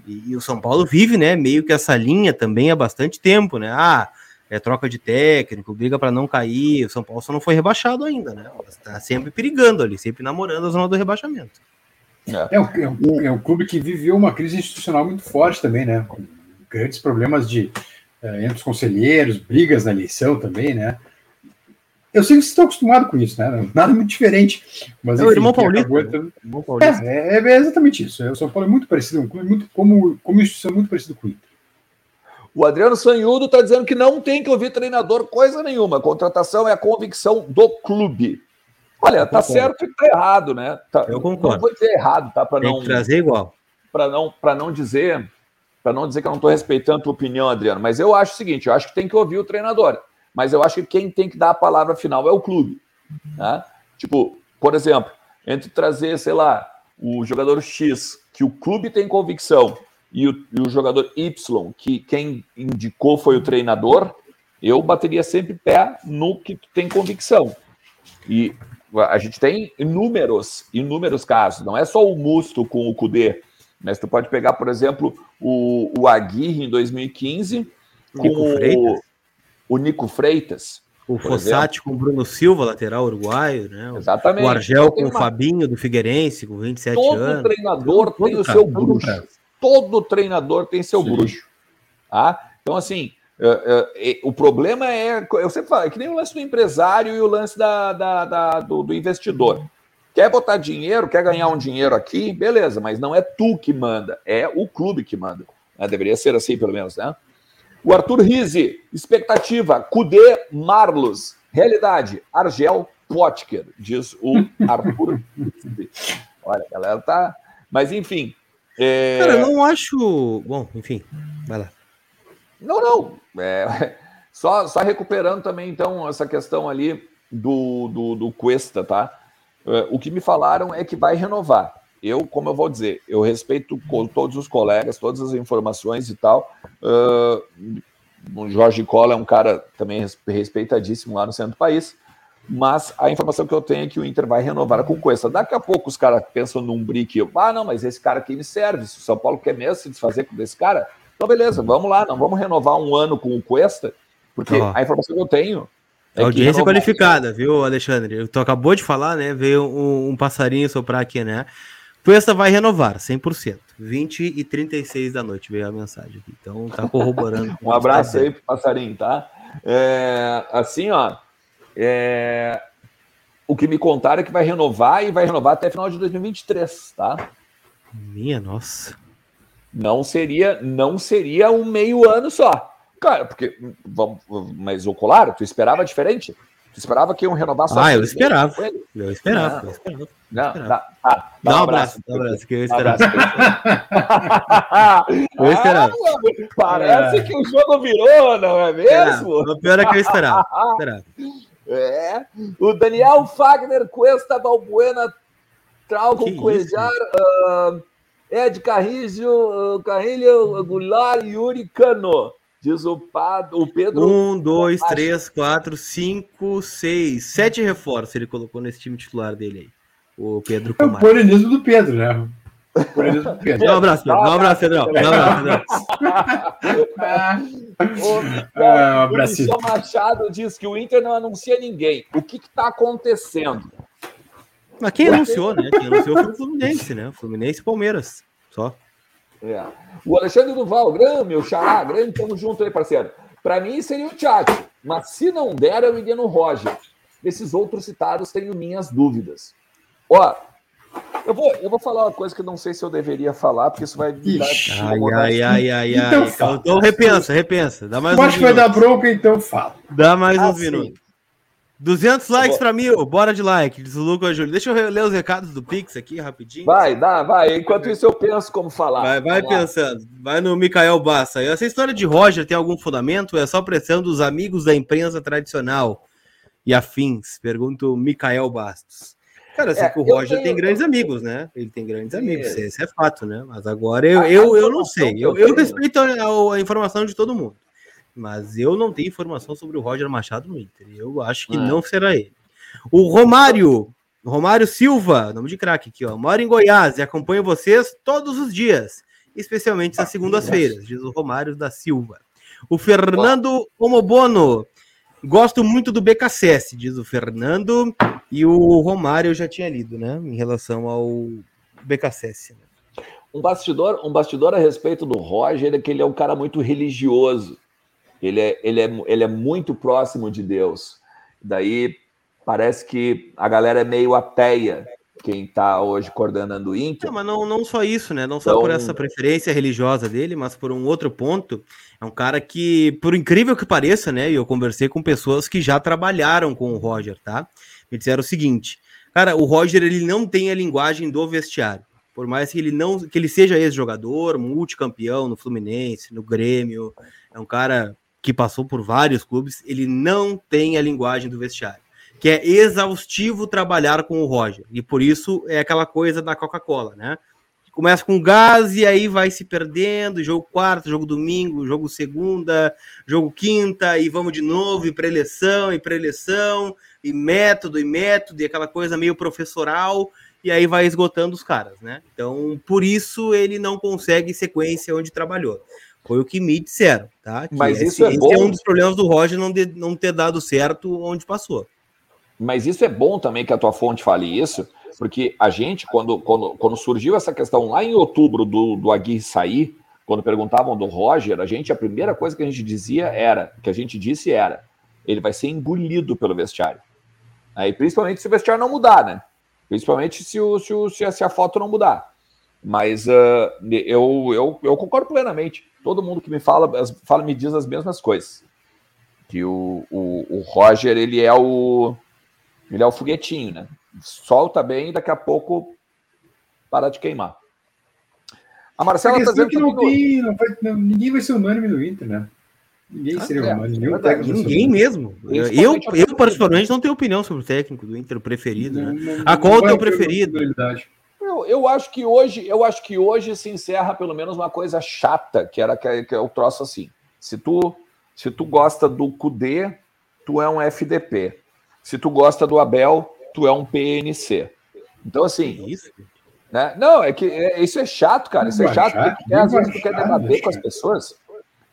E, e, o São Paulo vive, né? Meio que essa linha também há bastante tempo, né? Ah, é troca de técnico, briga para não cair. O São Paulo só não foi rebaixado ainda, né? Está sempre perigando ali, sempre namorando a zona do rebaixamento. É, é, um, é um clube que viveu uma crise institucional muito forte também, né? Com grandes problemas de é, entre os conselheiros, brigas na eleição também, né? Eu sei que vocês estão acostumados com isso, né? Nada muito diferente. Mas, é o irmão Paulista. Né? Irmão Paulista. É, é, é, exatamente isso. O São Paulo é muito parecido, um clube muito, como, como instituição muito parecido com o Inter. O Adriano Sanhudo está dizendo que não tem que ouvir treinador coisa nenhuma. A contratação é a convicção do clube. Olha, tá certo e tá errado, né? Tá, eu concordo. Não vou dizer errado, tá? Para não trazer igual. Para não, para não dizer, para não dizer que eu não estou respeitando a tua opinião, Adriano. Mas eu acho o seguinte: eu acho que tem que ouvir o treinador mas eu acho que quem tem que dar a palavra final é o clube. Né? Tipo, por exemplo, entre trazer, sei lá, o jogador X, que o clube tem convicção, e o, e o jogador Y, que quem indicou foi o treinador, eu bateria sempre pé no que tem convicção. E a gente tem inúmeros, inúmeros casos. Não é só o Musto com o Cudê, mas tu pode pegar, por exemplo, o, o Aguirre em 2015 com o, o Nico Freitas. O Fossati com o Bruno Silva, lateral uruguaio, né? Exatamente. O Argel com o Fabinho do Figueirense, com 27 todo anos. Treinador todo, tem todo, o seu bruxo. Todo treinador tem seu Sim. bruxo. Tá? Então, assim, uh, uh, o problema é. Eu sempre falo, é que nem o lance do empresário e o lance da, da, da do, do investidor. Quer botar dinheiro, quer ganhar um dinheiro aqui, beleza, mas não é tu que manda, é o clube que manda. Né? Deveria ser assim, pelo menos, né? O Arthur Rizzi, expectativa, Cudê Marlos. Realidade, Argel Potker, diz o Arthur Rizzi. Olha, a galera tá. Mas enfim. É... Cara, eu não acho. Bom, enfim, vai lá. Não, não. É... Só, só recuperando também, então, essa questão ali do, do, do Cuesta, tá? É, o que me falaram é que vai renovar. Eu, como eu vou dizer, eu respeito todos os colegas, todas as informações e tal. Uh, o Jorge Cola é um cara também respeitadíssimo lá no centro do país. Mas a informação que eu tenho é que o Inter vai renovar com o Cuesta. Daqui a pouco os caras pensam num brick. Ah, não, mas esse cara aqui me serve. Se o São Paulo quer mesmo se desfazer desse cara, então beleza, vamos lá. Não vamos renovar um ano com o Cuesta, porque oh. a informação que eu tenho é Audiência qualificada, viu, Alexandre? Tu acabou de falar, né? Veio um, um passarinho soprar aqui, né? Cuesta vai renovar, 100%. 20 e 36 da noite veio a mensagem aqui. Então tá corroborando. um abraço aí pro passarinho, tá? É, assim, ó. É, o que me contaram é que vai renovar e vai renovar até final de 2023, tá? Minha nossa. Não seria, não seria um meio ano só. Cara, porque. Vamos, mas o Colar, tu esperava diferente? Tu esperava que iam renovar só? Ah, eu esperava. Eu esperava. Eu esperava. Não, não, dá, dá, dá, um abraço. Dá um abraço, que eu esperava. eu esperava. Ah, parece é. que o jogo virou, não é mesmo? O pior é que eu esperava. esperava. É. O Daniel Fagner Cuesta Balbuena Trauco Cuejar. Uh, Ed Carrilho, uh, Carrilho Goulart Yuri Cano. Diz o, o Pedro. Um, dois, três, quatro, cinco, seis. Sete reforços ele colocou nesse time titular dele aí. O Pedro É o polinismo do Pedro, né? do Pedro. Dá um abraço, Pedro. Dá um abraço, Pedro. Dá um abraço, Pedro. Ah, o Michel Machado diz que o Inter não anuncia ninguém. O que está acontecendo? Mas quem anunciou, né? Quem anunciou foi o Fluminense, né? Fluminense e Palmeiras. Só. É. O Alexandre Duval, grande, meu xará, grande, tamo junto aí, parceiro. Para mim seria o Thiago, mas se não der, eu iria no Roger. Esses outros citados tenho minhas dúvidas. Ó, eu vou, eu vou falar uma coisa que eu não sei se eu deveria falar, porque isso vai dar. Ai, ai, ai, ai, então, ai. Então, repensa, repensa. Dá mais eu um acho que vai dar bronca, então fala. Dá mais uns minutos. 200 likes para mil, bora de like, diz o Lucas Júlio. Deixa eu ler os recados do Pix aqui rapidinho. Vai, dá, vai. Enquanto isso eu penso como falar. Vai, vai pensando. Vai no Mikael Bassa. Essa história de Roger tem algum fundamento? É só pressão dos amigos da imprensa tradicional e afins? Pergunta o Mikael Bastos. Cara, sei é, que o Roger tenho... tem grandes amigos, né? Ele tem grandes amigos, esse é fato, né? Mas agora eu, eu, eu não sei. Eu, eu respeito a, a informação de todo mundo. Mas eu não tenho informação sobre o Roger Machado no Inter. Eu acho que é. não será ele. O Romário, Romário Silva, nome de craque aqui, ó. Moro em Goiás e acompanho vocês todos os dias, especialmente nas segundas-feiras, diz o Romário da Silva. O Fernando Omobono, gosto muito do BKSS, diz o Fernando. E o Romário eu já tinha lido, né? Em relação ao BKSS. Né? Um bastidor, um bastidor a respeito do Roger é que ele é um cara muito religioso. Ele é, ele é, ele é muito próximo de Deus. Daí parece que a galera é meio ateia, quem está hoje coordenando o Inter. Não, mas não, não só isso, né? Não só então... por essa preferência religiosa dele, mas por um outro ponto. É um cara que, por incrível que pareça, né? E eu conversei com pessoas que já trabalharam com o Roger, tá? Me disseram o seguinte: cara, o Roger ele não tem a linguagem do vestiário. Por mais que ele não que ele seja ex-jogador, multicampeão no Fluminense, no Grêmio, é um cara que passou por vários clubes, ele não tem a linguagem do vestiário, que é exaustivo trabalhar com o Roger. E por isso é aquela coisa da Coca-Cola, né? Começa com gás e aí vai se perdendo, jogo quarto, jogo domingo, jogo segunda, jogo quinta, e vamos de novo, e preleção, e preleção, e método, e método, e aquela coisa meio professoral, e aí vai esgotando os caras, né? Então, por isso ele não consegue sequência onde trabalhou. Foi o que me disseram, tá? Que Mas esse, isso é bom. é um dos problemas do Roger não, de- não ter dado certo onde passou. Mas isso é bom também que a tua fonte fale isso, porque a gente, quando, quando, quando surgiu essa questão lá em outubro do, do Aguirre sair, quando perguntavam do Roger, a gente, a primeira coisa que a gente dizia era, que a gente disse era, ele vai ser engolido pelo vestiário. Aí, principalmente se o vestiário não mudar, né? Principalmente se, o, se, o, se, a, se a foto não mudar. Mas ah, eu, eu, eu concordo plenamente. Todo mundo que me fala, as- fala me diz as mesmas coisas. Que o, o, o Roger, ele é o, ele é o foguetinho, né? Solta bem e daqui a pouco para de queimar. A A Marcela está questão dizendo é que não tem, não vai- não- ninguém vai ser unânime no Inter, né? Ninguém Ah, seria é, unânime, nenhum verdade, técnico Ninguém mesmo. Eu, a eu torcida. particularmente, não tenho opinião sobre o técnico do Inter, preferido, Não- né? não- Ah, não qual é o teu preferido? Eu, eu acho que hoje, eu acho que hoje se encerra pelo menos uma coisa chata, que era que, que eu troço assim. Se tu, se tu gosta do Cudê, tu é um FDP. Se tu gosta do Abel, tu é um PNC. Então assim, Isso. né? Não, é que é- isso é chato, cara. Isso é chato, porque tu às vezes tu quer debater com as chato. pessoas.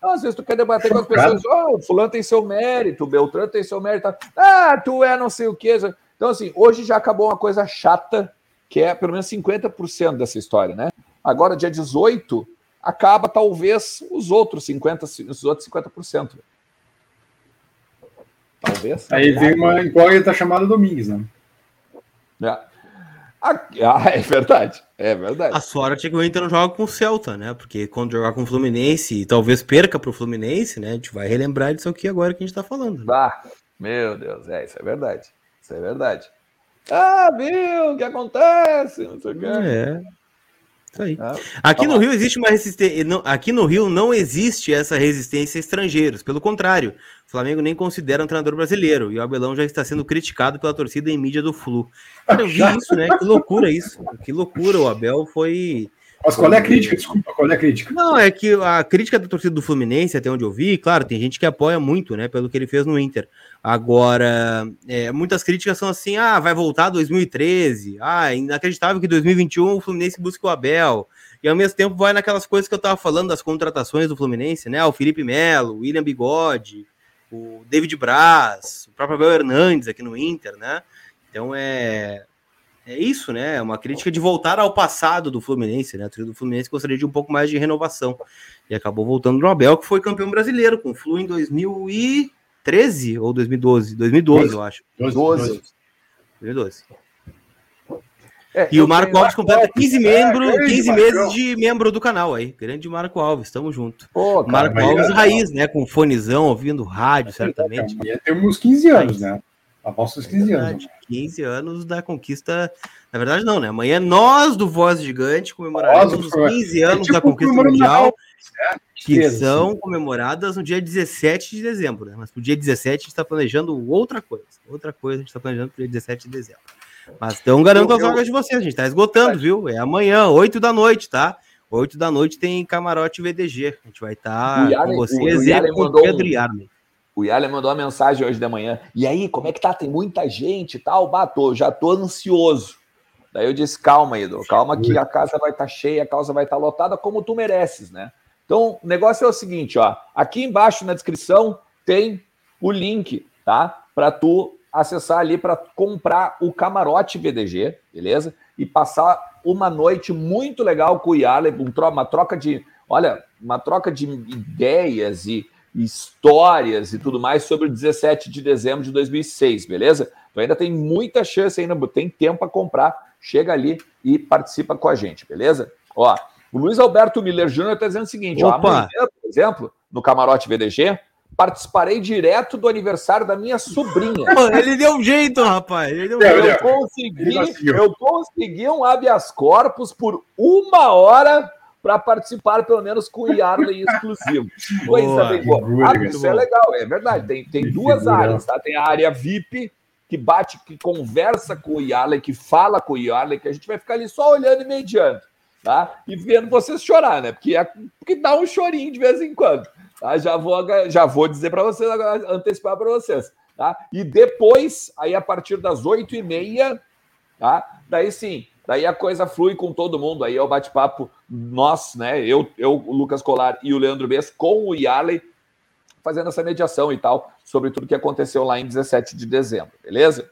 Não, às vezes tu quer debater com as pessoas, oh, o fulano tem seu mérito, o Beltrano tem seu mérito. Ah, tu é não sei o quê. Então, assim, hoje já acabou uma coisa chata, que é pelo menos 50% dessa história, né? Agora, dia 18, acaba talvez os outros 50%, os outros 50%. Talvez. Aí vem uma incógnita chamada Domingues, né? É. Ah, ah, é verdade, é verdade. A sorte é que o Inter não joga com o Celta, né? Porque quando jogar com o Fluminense e talvez perca pro Fluminense, né? A gente vai relembrar disso aqui agora que a gente tá falando. né? Ah, meu Deus, é, isso é verdade. Isso é verdade. Ah, viu? O que acontece? Não sei o quê. É. Isso aí. Ah, Aqui Vamos no. Rio existe uma resistência. Aqui no Rio não existe essa resistência a estrangeiros. Pelo contrário, o Flamengo nem considera um treinador brasileiro. E o Abelão já está sendo criticado pela torcida em mídia do Flu. Cara, eu vi isso, né? Que loucura isso. Que loucura. O Abel foi. Mas qual é a crítica? Desculpa, qual é a crítica? Não, é que a crítica da torcida do Fluminense, até onde eu vi, claro, tem gente que apoia muito, né, pelo que ele fez no Inter. Agora, é, muitas críticas são assim: ah, vai voltar 2013, ah, inacreditável que 2021 o Fluminense busque o Abel. E ao mesmo tempo vai naquelas coisas que eu tava falando das contratações do Fluminense, né? O Felipe Melo, o William Bigode, o David Braz, o próprio Abel Hernandes aqui no Inter, né? Então é. É isso, né? É uma crítica de voltar ao passado do Fluminense, né? A torcida do Fluminense gostaria de um pouco mais de renovação. E acabou voltando no Abel, que foi campeão brasileiro com o Flu em 2013 ou 2012? 2012, eu acho. 12. 2012. É, E o Marco Alves completa 15, membro, grande 15 Marcão. meses de membro do canal aí. Grande Marco Alves, tamo junto. Pô, cara, Marco Alves é- raiz, né? Com fonezão, ouvindo rádio, certamente. E tem uns 15 anos, né? Após os 15 anos. Verdade, 15 anos da conquista. Na verdade, não, né? Amanhã nós do Voz Gigante comemoraremos os 15 anos É da tipo conquista comemorando mundial, Natal, que são assim. comemoradas no dia 17 de dezembro, né? Mas pro dia 17 a gente está planejando outra coisa. Outra coisa a gente está planejando pro dia 17 de dezembro. Mas então garanto Eu- as eu- vagas de vocês, a gente tá esgotando, viu? É amanhã, 8 da noite, tá? 8 da noite tem camarote VDG. A gente vai estar Yalen- com vocês o e com o Pedro um- Yarley. O Yalen mandou uma mensagem hoje de manhã. E aí, como é que tá? Tem muita gente e tal. Batou, já tô ansioso. Daí eu disse: calma, Edu, calma que a casa vai estar cheia, a casa vai estar lotada, como tu mereces, né? Então, o negócio é o seguinte, ó. Aqui embaixo na descrição tem o link, tá? Para tu acessar ali para comprar o camarote VDG, beleza? E passar uma noite muito legal com o tro- uma troca de, olha, uma troca de ideias e histórias e tudo mais sobre o 17 de dezembro de 2006, beleza? Então ainda tem muita chance ainda, tem tempo para comprar. Chega ali e participa com a gente, beleza? Ó, o Luiz Alberto Miller Júnior está dizendo o seguinte, ó, amanhã, por exemplo, no camarote VDG, participarei direto do aniversário da minha sobrinha. Pô, ele deu um jeito, rapaz. Ele deu um É, jeito. Eu consegui, eu consegui um habeas corpus por uma hora para participar, pelo menos, com o Yarley exclusivo. Coisa bem boa. Ah, isso é legal, é verdade. Tem, tem Que duas figura. áreas, tá? Tem a área VIP, que bate, que conversa com o Yarley, que fala com o Yarley, que a gente vai ficar ali só olhando e mediando, tá? E vendo vocês chorar, né? Porque, é, porque dá um chorinho de vez em quando. Tá? Já, vou, já vou dizer para vocês, agora, antecipar para vocês. Tá? E depois, aí a partir das oito e meia, tá? Daí sim, daí a coisa flui com todo mundo. Aí é o bate-papo nós, né? Eu, eu, o Lucas Colar e o Leandro Bess com o Yarley fazendo essa mediação e tal sobre tudo que aconteceu lá em 17 de dezembro, beleza?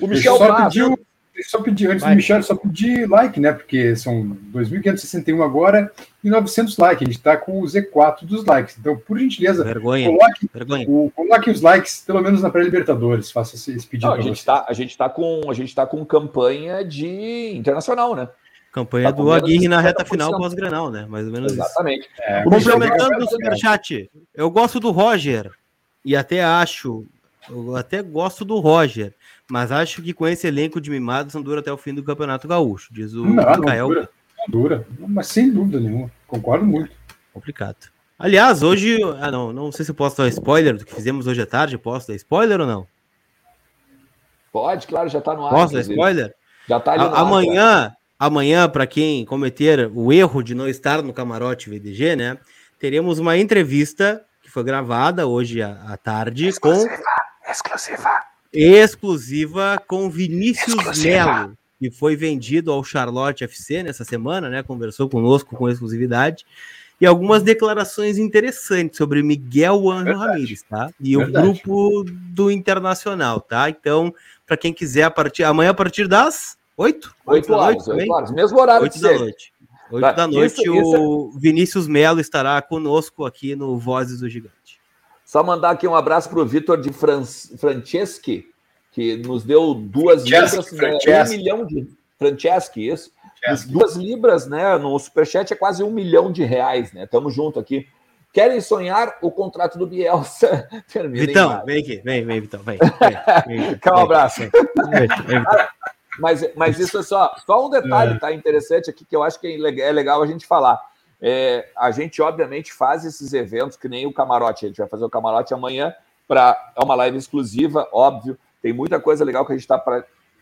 O Michel só pediu, só pedi, antes Vai. do Michel, só pedir like, né? Porque são 2.561 agora e 900 likes. A gente está com o Z4 dos likes. Então, por gentileza, Vergonha. Coloque, Vergonha. O, coloque os likes, pelo menos na pré-Libertadores. Faça esse pedido. Não, a, gente tá, a gente está com a gente tá com campanha de internacional, né? Campanha tá do Aguirre na reta final pós-granal, né? Mais ou menos Exatamente. isso. É, Complementando o superchat, eu gosto do Roger e até acho, eu até gosto do Roger, mas acho que com esse elenco de mimados não dura até o fim do Campeonato Gaúcho, diz o não. Não dura, não dura, mas sem dúvida nenhuma. Concordo muito. Complicado. Aliás, hoje, ah não, não sei se eu posso dar spoiler do que fizemos hoje à tarde, posso dar spoiler ou não? Pode, claro, já tá no ar. Posso dar spoiler? Já tá ali no Amanhã, ar, Amanhã, para quem cometer o erro de não estar no camarote VDG, né? Teremos uma entrevista que foi gravada hoje à, à tarde exclusiva, com exclusiva exclusiva com Vinícius Melo, que foi vendido ao Charlotte FC nessa semana, né? Conversou conosco com exclusividade e algumas declarações interessantes sobre Miguel Angel Ramírez, tá? E Verdade. o grupo do Internacional, tá? Então, para quem quiser a partir amanhã a partir das Oito? Oito horas, oito horas. Mesmo horário oito da noite. Oito tá. da noite, isso, o isso... Vinícius Melo estará conosco aqui no Vozes do Gigante. Só mandar aqui um abraço para o Vitor de Fran... Franceschi, que nos deu duas libras, né, um milhão de... Franceschi, isso. Duas libras, né? No Superchat é quase um milhão de reais, né? Tamo junto aqui. Querem sonhar o contrato do Bielsa? Termina Vitão, vem aqui, vem, vem, Vitão, vem. vem, vem, vem um abraço. Vem, vem, vem, mas, mas isso é só, só um detalhe, é. tá? Interessante aqui que eu acho que é legal a gente falar. É, a gente, obviamente, faz esses eventos que nem o camarote. A gente vai fazer o camarote amanhã para é uma live exclusiva, óbvio. Tem muita coisa legal que a gente está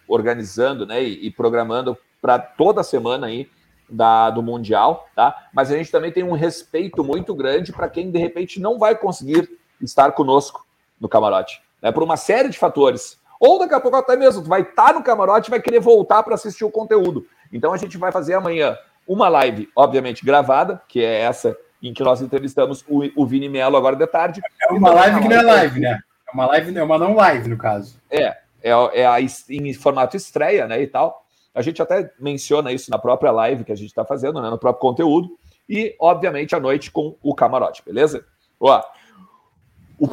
organizando né, e, e programando para toda semana aí da, do Mundial, tá? Mas a gente também tem um respeito muito grande para quem de repente não vai conseguir estar conosco no camarote, né? Por uma série de fatores. Ou daqui a pouco até mesmo, tu vai estar tá no camarote e vai querer voltar para assistir o conteúdo. Então a gente vai fazer amanhã uma live, obviamente, gravada, que é essa em que nós entrevistamos o, o Vini Melo agora de tarde. É uma live que não é live, né? É uma live, é uma não live, no caso. É, é, é a, em formato estreia, né, e tal. A gente até menciona isso na própria live que a gente está fazendo, né, no próprio conteúdo. E, obviamente, à noite com o camarote, beleza? Ó, o...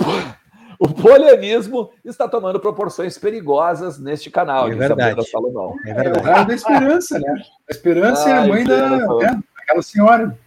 O polianismo está tomando proporções perigosas neste canal. É verdade. Salomão. É verdade. É o da esperança, né? A esperança Ai, é a mãe da, né, daquela senhora.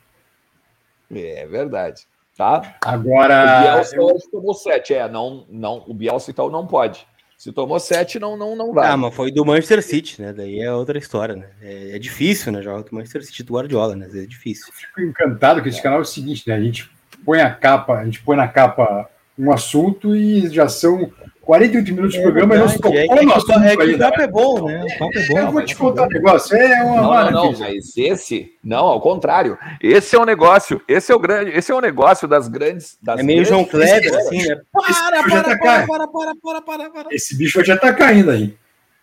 É verdade. Tá? Agora. O Bielsa eu... hoje tomou sete. É, não, não, o Bielsa então não pode. Se tomou sete, não, não, não vai. Ah, mas foi do Manchester City, né? Daí é outra história, né? É, é difícil, né? Jogar do Manchester City do Guardiola, né? É difícil. Eu fico encantado que esse canal é o seguinte, né? A gente põe a capa, a gente põe na capa um assunto e já são 48 minutos de é programa e não se tocou é, no assunto é que o papo é bom, né? O papo é bom. Eu vou te contar um negócio, é uma não, não, não, mas esse, não, ao contrário. Esse é um negócio, esse é o grande, esse é um negócio das grandes. Das é meio grandes João Kleber, assim, né? Para, para, tá para, para, para, para, para, para. Esse bicho já tá caindo aí.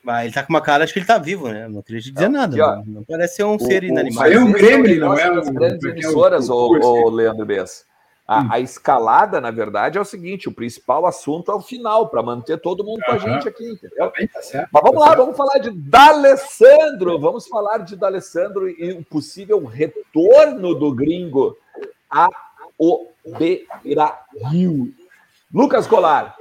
Mas ele tá com uma cara, acho que ele tá vivo, né? Não queria te dizer nada. Não, não parece ser um o, ser inanimado. Isso é um gremlin, não é? Um, grandes emissoras, o Leandro Bessa. A, hum. a, escalada, na verdade, é o seguinte: o principal assunto é o final, para manter todo mundo com a gente aqui, entendeu? Tá certo, Mas vamos tá lá, certo. vamos falar de D'Alessandro. Vamos falar de D'Alessandro e o possível retorno do gringo a o Beira Rio. Lucas Colar.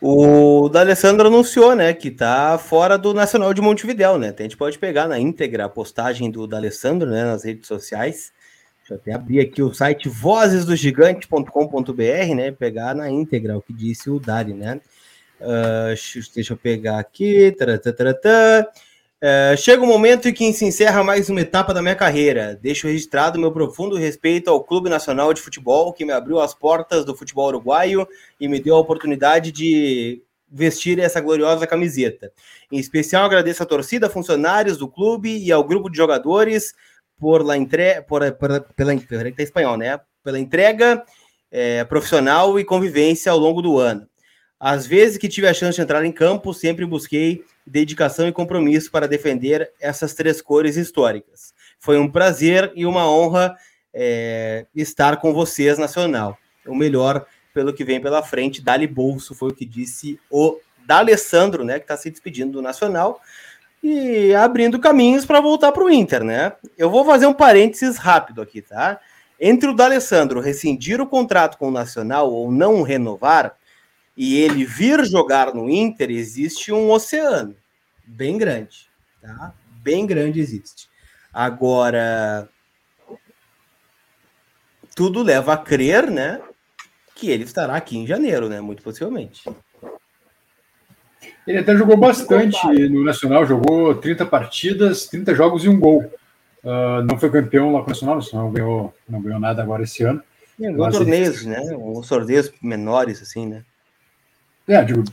O D'Alessandro anunciou, né, que tá fora do Nacional de Montevidéu, né? A gente pode pegar na íntegra a postagem do D'Alessandro, né, nas redes sociais. Deixa eu até abrir aqui o site vozesdogigante.com.br, né? Pegar na íntegra o que disse o Dari, né? Uh, deixa eu pegar aqui. Taratata. Uh, chega o momento em que se encerra mais uma etapa da minha carreira. Deixo registrado meu profundo respeito ao Clube Nacional de Futebol, que me abriu as portas do futebol uruguaio e me deu a oportunidade de vestir essa gloriosa camiseta. Em especial, agradeço a torcida, funcionários do clube e ao grupo de jogadores por la entre, por, por, pela, pela tá espanhol, né? Pela entrega é, profissional e convivência ao longo do ano. Às vezes que tive a chance de entrar em campo, sempre busquei dedicação e compromisso para defender essas três cores históricas. Foi um prazer e uma honra é, estar com vocês, Nacional. O melhor pelo que vem pela frente. Dali Bolso foi o que disse o D'Alessandro, né, que está se despedindo do Nacional e abrindo caminhos para voltar para o Inter, né? Eu vou fazer um parênteses rápido aqui, tá? Entre o D'Alessandro rescindir o contrato com o Nacional ou não renovar e ele vir jogar no Inter, existe um oceano bem grande, tá? Bem grande existe. Agora, tudo leva a crer, né, que ele estará aqui em janeiro, né, muito possivelmente. Ele até jogou bastante no Nacional, jogou 30 partidas, 30 jogos e um gol. Uh, não foi campeão lá com o Nacional, não ganhou, não ganhou nada agora esse ano. Ganhou torneios, ele... né? Uns torneios menores, assim, né? É, digo,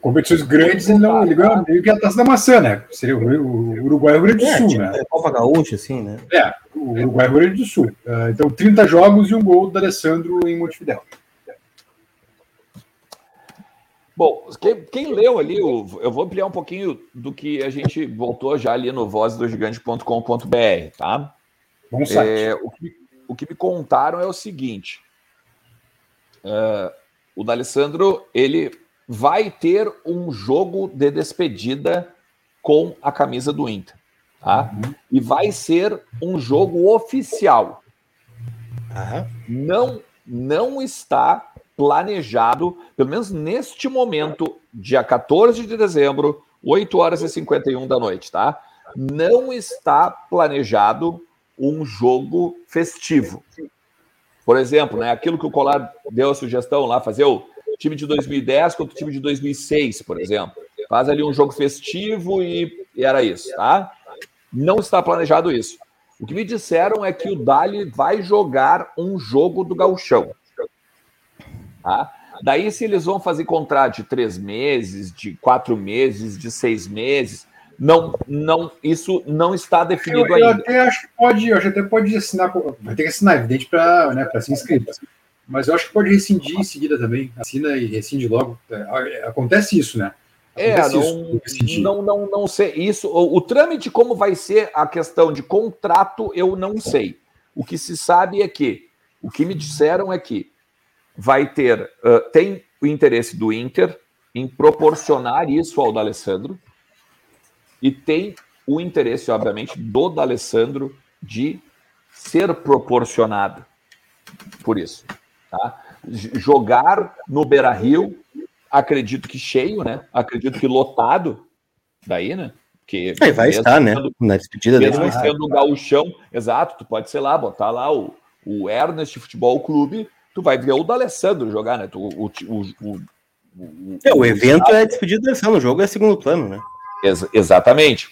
competições grandes, ele, não, ele ganhou meio que a taça da maçã, né? Seria o, o Uruguai e o Rio Grande do é, Sul, tipo, né? Copa Gaúcha, assim, né? É, o Uruguai e o Rio Grande do Sul. Uh, então, 30 jogos e um gol do Alessandro em Montevideo. Bom, quem, quem, leu ali, eu vou ampliar um pouquinho do que a gente voltou já ali no vozdogigante.com.br, tá? Bom site. É, o, que, o, que, me contaram é o seguinte: uh, o D'Alessandro ele vai ter um jogo de despedida com a camisa do Inter, tá? Uhum. E vai ser um jogo oficial. Uhum. Não, não está planejado, pelo menos neste momento, dia 14 de dezembro, 8 horas e 51 da noite, tá? Não está planejado um jogo festivo. Por exemplo, né, aquilo que o Colar deu a sugestão lá, fazer o time de 2010 contra o time de 2006, por exemplo. Faz ali um jogo festivo e, e era isso, tá? Não está planejado isso. O que me disseram é que o Dali vai jogar um jogo do Gauchão. Tá? Daí, se eles vão fazer contrato de três meses, de quatro meses, de seis meses, não, não, isso não está definido eu, eu ainda. Até acho que pode, eu acho que até pode assinar, vai ter que assinar, evidente, para né, ser inscrito. Mas eu acho que pode rescindir em seguida também. Assina e rescinde logo. É, acontece isso, né? É, não, não, não, não sei. Isso, o, o trâmite, como vai ser a questão de contrato, eu não sei. O que se sabe é que, o que me disseram é que vai ter, uh, tem o interesse do Inter em proporcionar isso ao D'Alessandro e tem o interesse, obviamente, do D'Alessandro de ser proporcionado por isso. Tá? Jogar no Beira-Rio, acredito que cheio, né? Acredito que lotado, daí, né? Porque é, vai estar, né? Na despedida mesmo dele. Sendo gauchão, exato, tu pode, ser lá, botar lá o, o Ernest Futebol Clube tu vai ver o D'Alessandro jogar, né? Tu, o, o, o, é, o evento é despedido do D'Alessandro, o jogo é segundo plano, né? Ex exatamente.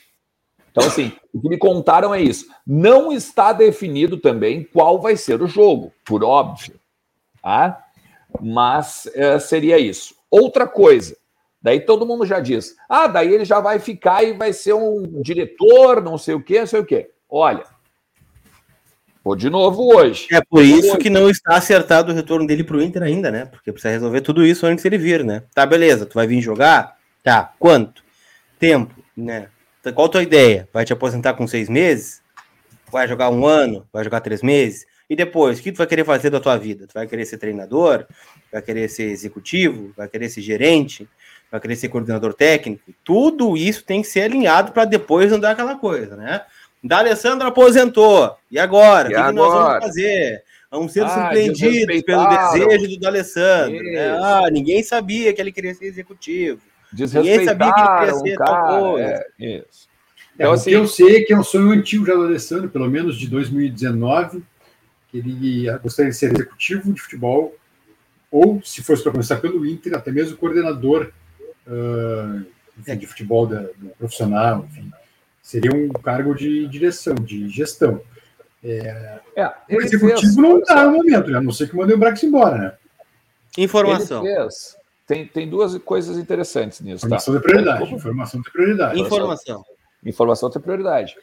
Então, assim, o que me contaram é isso. Não está definido também qual vai ser o jogo, por óbvio. Tá? Mas é, seria isso. Outra coisa, daí todo mundo já diz: ah, daí ele já vai ficar e vai ser um diretor, não sei o quê, não sei o quê. Olha, Pô, de novo hoje. É por isso hoje. que não está acertado o retorno dele para o Inter ainda, né? Porque precisa resolver tudo isso antes dele vir, né? Tá, beleza, tu vai vir jogar? Tá, quanto? Tempo, né? Qual a tua ideia? Vai te aposentar com seis meses? Vai jogar um ano? Vai jogar três meses? E depois, o que tu vai querer fazer da tua vida? Tu vai querer ser treinador? Vai querer ser executivo? Vai querer ser gerente? Vai querer ser coordenador técnico? Tudo isso tem que ser alinhado para depois andar aquela coisa, né? D'Alessandro aposentou. E agora? E o que, agora? nós vamos fazer? Vamos ser ah, surpreendidos pelo desejo do D'Alessandro. Né? Ah, ninguém sabia que ele queria ser executivo. Ninguém sabia que ele queria ser cara, tal coisa. É, isso. Então, é, assim, eu sei que é um sonho antigo já do Alessandro, pelo menos de 2019, que ele gostaria de ser executivo de futebol, ou, se fosse para começar pelo Inter, até mesmo coordenador uh, enfim, de futebol da, do profissional, enfim. Seria um cargo de direção, de gestão. É, é, o executivo fez, não está no momento, né? a não ser que mandem o Brax embora, né? Informação. Tem, tem duas coisas interessantes nisso. Tá? Informação tá? de prioridade. Informação de prioridade. Informação. Informação tem prioridade.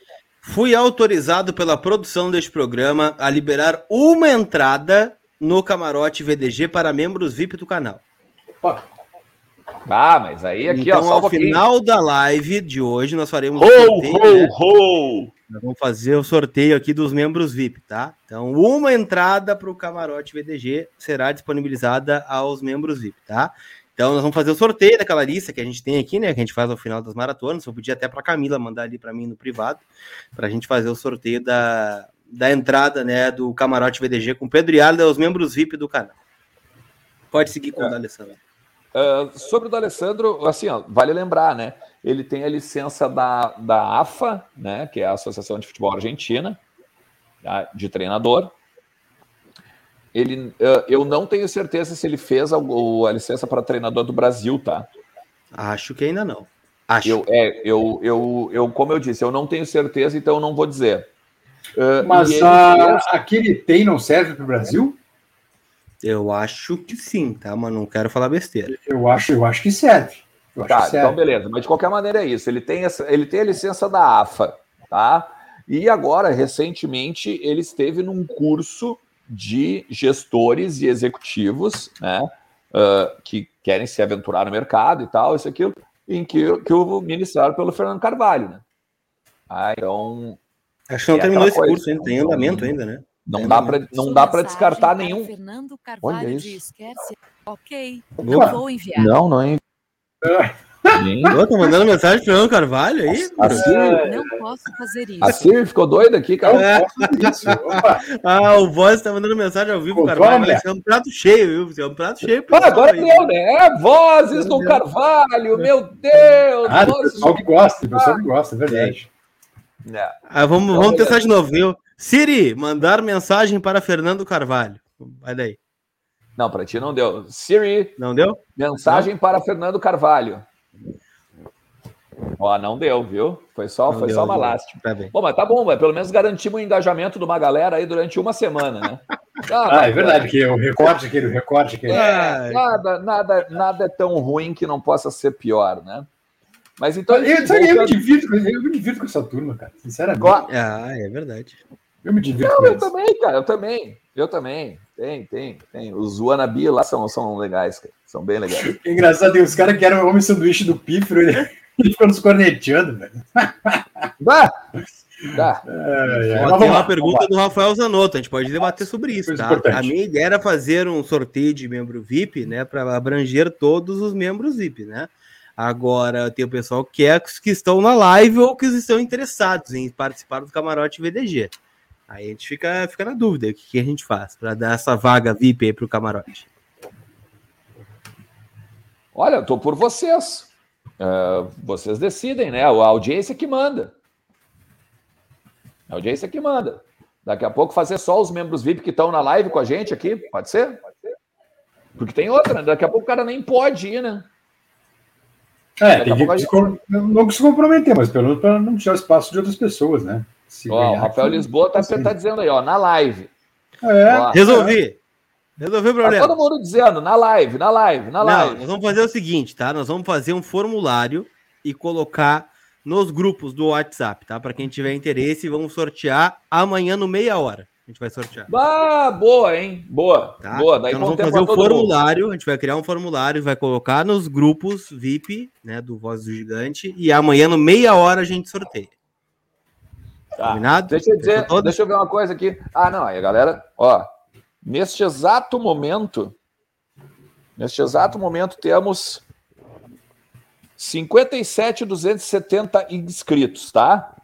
Fui autorizado pela produção deste programa a liberar uma entrada no camarote VDG para membros VIP do canal. Ah, mas aí aqui, então, ó, ao final da live de hoje, nós faremos Ho, um sorteio, né? ho, ho! Nós vamos fazer o sorteio aqui dos membros VIP, tá? Então, uma entrada para o camarote VDG será disponibilizada aos membros VIP, tá? Então, nós vamos fazer o sorteio daquela lista que a gente tem aqui, né? Que a gente faz ao final das maratonas. Eu podia até para Camila mandar ali para mim no privado, para a gente fazer o sorteio da, da entrada, né? Do camarote VDG com Pedro e Alda, os membros VIP do canal. Pode seguir com o da Ah, sobre o D'Alessandro, assim, ó, vale lembrar, né? Ele tem a licença da, da AFA, né? Que é a Associação de Futebol Argentina, tá? de treinador. Ele, ah, eu não tenho certeza se ele fez a, a licença para treinador do Brasil, tá? Acho que ainda não. Acho. Eu, é, eu, eu, eu, como eu disse, eu não tenho certeza, então eu não vou dizer. E Mas ele a, fez- aquele tem não serve para o Brasil? Eu acho que sim, tá? Mas não quero falar besteira. Eu acho, eu acho que serve. Eu acho Tá, que serve. então beleza. Mas de qualquer maneira é isso. Ele tem, essa, ele tem a licença da AFA, tá? E agora, recentemente, ele esteve num curso de gestores e executivos, né? ah, que querem se aventurar no mercado e tal, isso e aquilo, em que, que o ministrado pelo Fernando Carvalho, né? Ah, então, Acho que não É terminou esse curso ainda, tem andamento ainda, né? Não dá para não dá para descartar nenhum. para Fernando Olha Carvalho isso. diz. Ok, Boa. vou enviar. Não, não é. Tá mandando mensagem pro Fernando Carvalho aí? A Siri, Não posso fazer isso. a Siri ficou doida aqui, cara. Opa, Ah, o Voz tá mandando mensagem ao vivo, Controla, Carvalho. é um prato cheio, viu? É um prato cheio. Ah, agora aí. deu, né? É, vozes do Carvalho, meu Deus! ah, vozes pessoal que gosta, tem pessoal que gosta, é verdade. É. Ah, vamos, Então, vamos testar de novo, viu? Siri, mandar mensagem para Fernando Carvalho. Vai daí. Não, para ti não deu. Siri, Não deu? mensagem para Fernando Carvalho. Ó, não deu, viu? Foi só, Não foi deu, só uma não lástima. Tá bem. Bom, mas tá bom, mas pelo menos garantimos o engajamento de uma galera aí durante uma semana, né? Ah, é verdade, que o recorte aquele, o recorte aquele. É, nada, nada, nada é tão ruim que não possa ser pior, né? Mas então. Eu, sabe, eu, me divirto, com- eu me divirto com essa turma, cara. Sinceramente. Ah, é verdade. Eu me divirto Não, com eu eles. também, cara, eu também. Eu também. Tem, tem, tem. Os Wannabe lá são, são legais, cara. São bem legais. É engraçado, tem os caras que eram homem sanduíche do Pífero, ele, ele ficou nos corneteando, velho. Dá! Dá. É, é, Ó, tem uma pergunta do Rafael Zanotto, a gente pode debater sobre isso, tá? importante. A minha ideia era fazer um sorteio de membro VIP, né, para abranger todos os membros VIP, né? Agora tem o pessoal que é os que estão na live ou que estão interessados em participar do camarote VDG. Aí a gente fica, fica na dúvida o que, que a gente faz para dar essa vaga VIP aí pro camarote. Olha, eu tô por vocês. É, vocês decidem, né? A audiência que manda. A audiência que manda. Daqui a pouco fazer só os membros VIP que estão na live com a gente aqui, pode ser? Porque tem outra, né? Daqui a pouco o cara nem pode ir, né? É, tem que gente- se com- não se comprometer, mas pelo menos para não tirar espaço de outras pessoas, né? Se Ó, o Rafael Lisboa tá, assim. tá dizendo aí, ó, na live. É, Ó, Resolvi! Resolvi o tá problema. todo mundo dizendo, na live, na live, na Não, live. nós vamos fazer o seguinte, tá? Nós vamos fazer um formulário e colocar nos grupos do WhatsApp, tá? Para quem tiver interesse, vamos sortear amanhã no meia hora. A gente vai sortear. Ah, boa, hein? Boa, Tá? boa. Daí então nós vamos fazer o todo mundo. formulário, a gente vai criar um formulário, vai colocar nos grupos VIP, né, do Voz do Gigante, e amanhã no meia hora a gente sorteia. Tá. Combinado? Deixa eu dizer, deixa eu ver uma coisa aqui. Ah, não, aí galera, ó, neste exato momento, neste exato momento temos 57,270 inscritos, tá?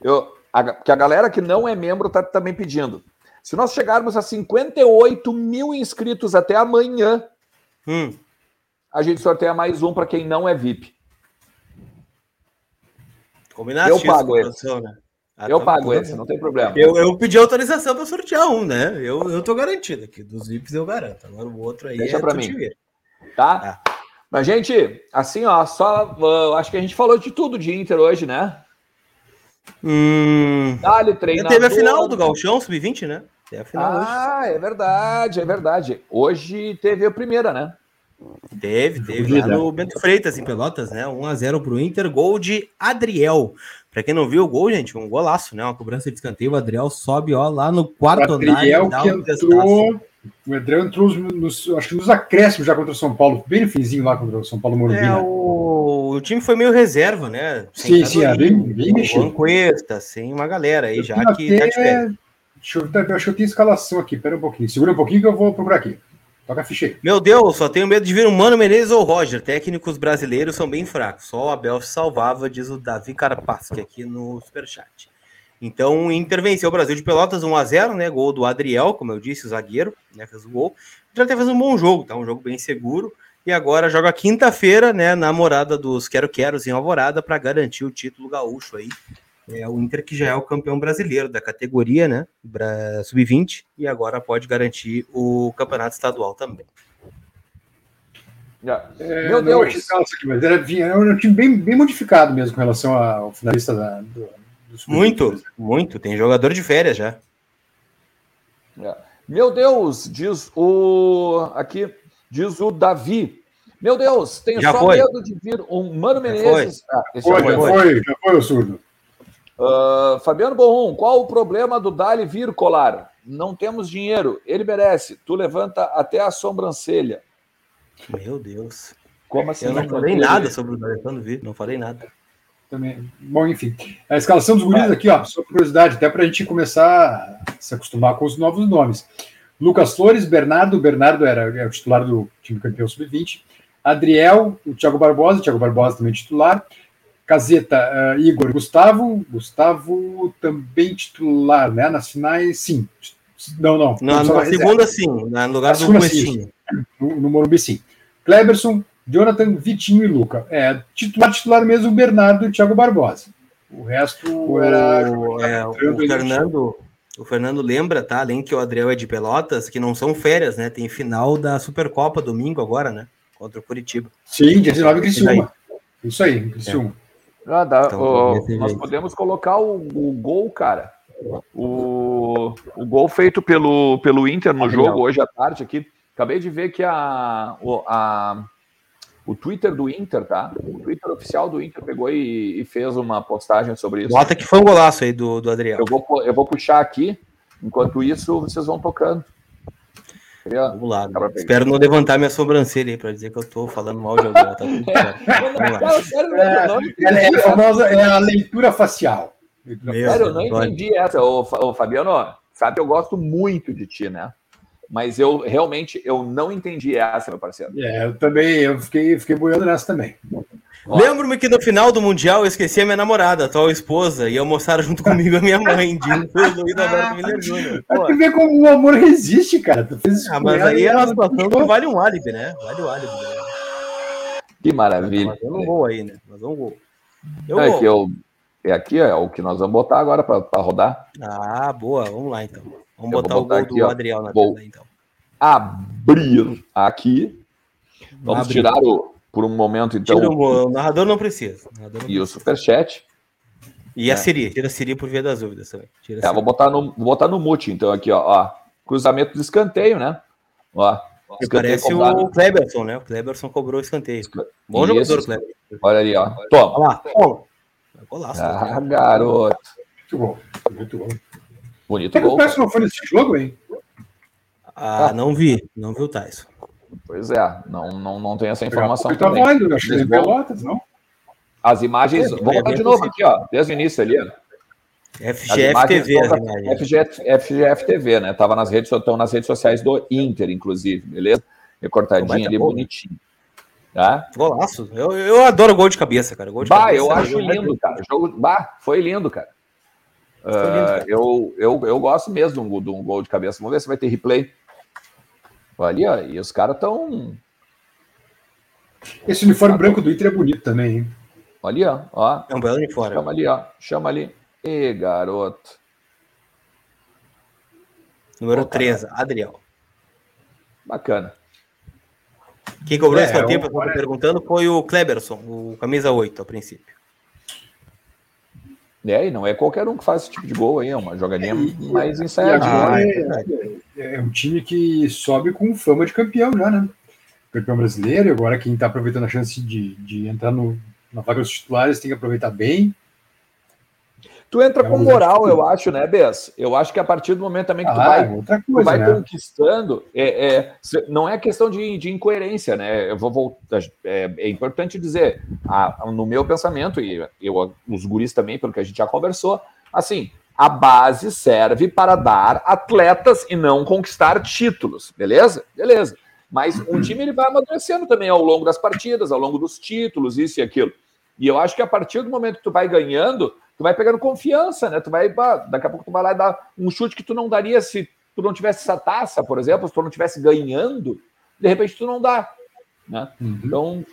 Eu, a, que a galera que não é membro tá também pedindo. Se nós chegarmos a 58 mil inscritos até amanhã, Hum, a gente sorteia mais um para quem não é VIP. combinado? Eu pago esse. né? Ah, Eu tá, pago tá esse, não tem problema. Eu, eu pedi autorização para sortear um, né? Eu, eu tô garantido aqui. Dos VIPs eu garanto. Agora o outro aí Deixa é tu mim. ver. tá? Mas, gente, assim, ó, só. uh, acho que a gente falou de tudo de Inter hoje, né? Hum, já treinador. teve a final do Galchão Sub-20, né? Teve a final hoje. Ah, é verdade, é verdade. Hoje teve a primeira, né? Teve, teve lá no Bento Freitas, em Pelotas, né? 1x0 pro Inter, gol de Adriel. Pra quem não viu o gol, gente, um golaço, né? Uma cobrança de escanteio. O Adriel sobe, ó, lá no quarto andar. Adriel e dá que um entrou O Adriel entrou nos, nos, acho que nos acréscimos já contra o São Paulo, bem no finzinho lá contra o São Paulo Morumbi. É, né? o, o time foi meio reserva, né? Sim, sim, é bem, bem mexido. Cuesta, sem uma galera aí Eu já que tá de até- férias. Deixa eu, ver, acho que eu tenho escalação aqui, pera um pouquinho. Segura um pouquinho que eu vou procurar aqui. Toca a ficha aí. Meu Deus, só tenho medo de vir um Mano Menezes ou Roger. Técnicos brasileiros são bem fracos. Só o Abel salvava, diz o Davi Carpasque aqui no Superchat. Então, o Inter venceu o Brasil de Pelotas 1x0, né? Gol do Adriel, como eu disse, o zagueiro, né? Fez o gol. Já até fez um bom jogo, tá? Um jogo bem seguro. E agora joga quinta-feira, né? Na morada dos Quero Queros em Alvorada para garantir o título gaúcho aí. É o Inter que já é o campeão brasileiro da categoria, né? Bra- Sub-20 e agora pode garantir o campeonato estadual também. É, Meu não Deus. aqui, mas era, vinha- era um time bem, bem modificado mesmo com relação ao finalista da, do, do Sub-20. Muito, muito. Tem jogador de férias já. Meu Deus, diz o. Aqui, diz o Davi. Meu Deus, tenho Já só foi. medo de vir um Mano Menezes. Ah, esse Foi, já já foi. foi, já foi o surdo. Ah, Fabiano Borrom, qual o problema do Dali vir colar? Não temos dinheiro, ele merece. Tu levanta até a sobrancelha. Meu Deus. Como assim? Eu não falei ele? nada sobre o Alessandro Vir, não falei nada. Também. Bom, enfim. A escalação dos guris aqui, ó, só curiosidade, até para a gente começar a se acostumar com os novos nomes. Lucas Flores, Bernardo, Bernardo era é o titular do time campeão sub-20. Adriel, o Thiago Barbosa, Thiago Barbosa também titular. Caseta, eh, Igor, Gustavo, Gustavo também titular, né? Nas finais, sim. Não, não. Na, na segunda, sim, no lugar do segunda, Cuestinho. no, no Morumbi, sim. Kleberson, Jonathan, Vitinho e Luca. É, titular, titular mesmo, Bernardo e Thiago Barbosa. O resto O, era. é, o Fernando, o Fernando lembra, tá? Além que o Adriel é de Pelotas, que não são férias, né? Tem final da Supercopa domingo agora, né? Contra o Curitiba. Sim, dia 19 em Criciúma. Isso aí, em Criciúma. Ah, dá. Então, Ó, nós jeito. podemos colocar o, o gol, cara. O, o gol feito pelo, pelo Inter no Gabriel. jogo hoje à tarde aqui. Acabei de ver que a, o, a, o Twitter do Inter, tá? O Twitter oficial do Inter pegou e, e fez uma postagem sobre isso. Bota que foi um golaço aí do, do Adriel. Eu vou, eu vou puxar aqui. Enquanto isso, vocês vão tocando. Queria- Vamos lá. Espero não levantar minha sobrancelha aí pra dizer que eu tô falando mal de alguém. Tá tudo certo. Cara, É, É, é a famosa é a leitura facial. Meu Sério, eu não entendi essa. Ô, Fabiano, sabe que eu gosto muito de ti, né? Mas eu realmente eu não entendi essa, meu parceiro. É, eu também, eu fiquei, fiquei boiando nessa também. Lembro-me que no final do Mundial eu esqueci a minha namorada, a atual esposa, e almoçaram junto comigo a minha mãe, Dino Luiz Alberto Miller tu ver como o amor resiste, cara. Tu fez Ah, mas aí é ela situação que vale um álibi, né? Vale o álibi. Né? Que maravilha. Mas um gol aí, né? Mas um gol. Eu É, vou. que eu, é aqui, é o que nós vamos botar agora para rodar. Ah, boa. Vamos lá, então. Vamos vou botar o botar gol aqui, do ó. Adriel na tela, então. Abrir aqui. Vamos Abre. tirar o, por um momento, então, Tira o, o narrador não precisa. O narrador não e o precisa. superchat. E a É. Siri. Tira a Siri por via das dúvidas também. Tira a Siri. vou botar no, vou botar no mute, então, aqui, ó, ó. Cruzamento de escanteio, né? Ó. Parece cobrado. o Kleberson, né? O Kleberson cobrou o escanteio. Bom Isso. jogador, Kleberson. Olha ali, ó. Toma. Olha lá. Toma. Golaço. Ah, garoto. Muito bom. Muito bom. Bonito Até que o gol. Peço não foi nesse jogo, hein? Ah, não vi. Não vi o Tyson. Pois é, não, não, não tem essa informação Ele tá também. válido, acho que é. Pelotas, não? As imagens, É, vou é de novo aqui, ó, desde o início ali. ó. As FGF TV. FGF, FGF TV, né? Tava nas redes, estão nas redes sociais do Inter, inclusive, beleza? Recortadinho ali, gol, né? bonitinho. Tá? Golaço. Eu, eu adoro gol de cabeça, cara. Gol de Bah, cabeça, eu acho eu- lindo, cara. O jogo, bah, foi lindo, cara. Ah, cara. eu, eu, eu gosto mesmo de um, gol- de um gol de cabeça. Vamos ver se vai ter replay. Ali, ó, e os caras estão. Esse uniforme branco do Inter é bonito também, hein? Ali, ó, ó. É um belo uniforme. Chama ali, ó. Chama ali. Ê, garoto. Número Pô, cara. 3, Adriel. Bacana. Quem cobrou É, esse escanteio, o- pessoal tá perguntando, foi o Kleberson, o camisa 8, a princípio. É, e não é qualquer um que faz esse tipo de gol aí, é uma jogadinha mais E ensaiadinha. agora Ah, é é, é um time que sobe com fama de campeão já, né? Campeão brasileiro, agora quem tá aproveitando a chance de, de entrar no, na vaga dos titulares tem que aproveitar bem. Tu entra É com moral, eu acho, né, Bess? Eu acho que a partir do momento também que tu Ah, vai outra tu coisa, vai né? conquistando, é, é, não é questão de, de incoerência, né? Eu vou voltar, é, é importante dizer, a- no meu pensamento, e eu, os guris também, pelo que a gente já conversou, assim, a base serve para dar atletas e não conquistar títulos, beleza? Beleza. Mas um time ele vai amadurecendo também ao longo das partidas, ao longo dos títulos, isso e aquilo. E eu acho que a partir do momento que tu vai ganhando, tu vai pegando confiança, né? Tu vai, daqui a pouco tu vai lá e dar um chute que tu não daria se tu não tivesse essa taça, por exemplo, se tu não tivesse ganhando, de repente tu não dá, né? Uhum. Então,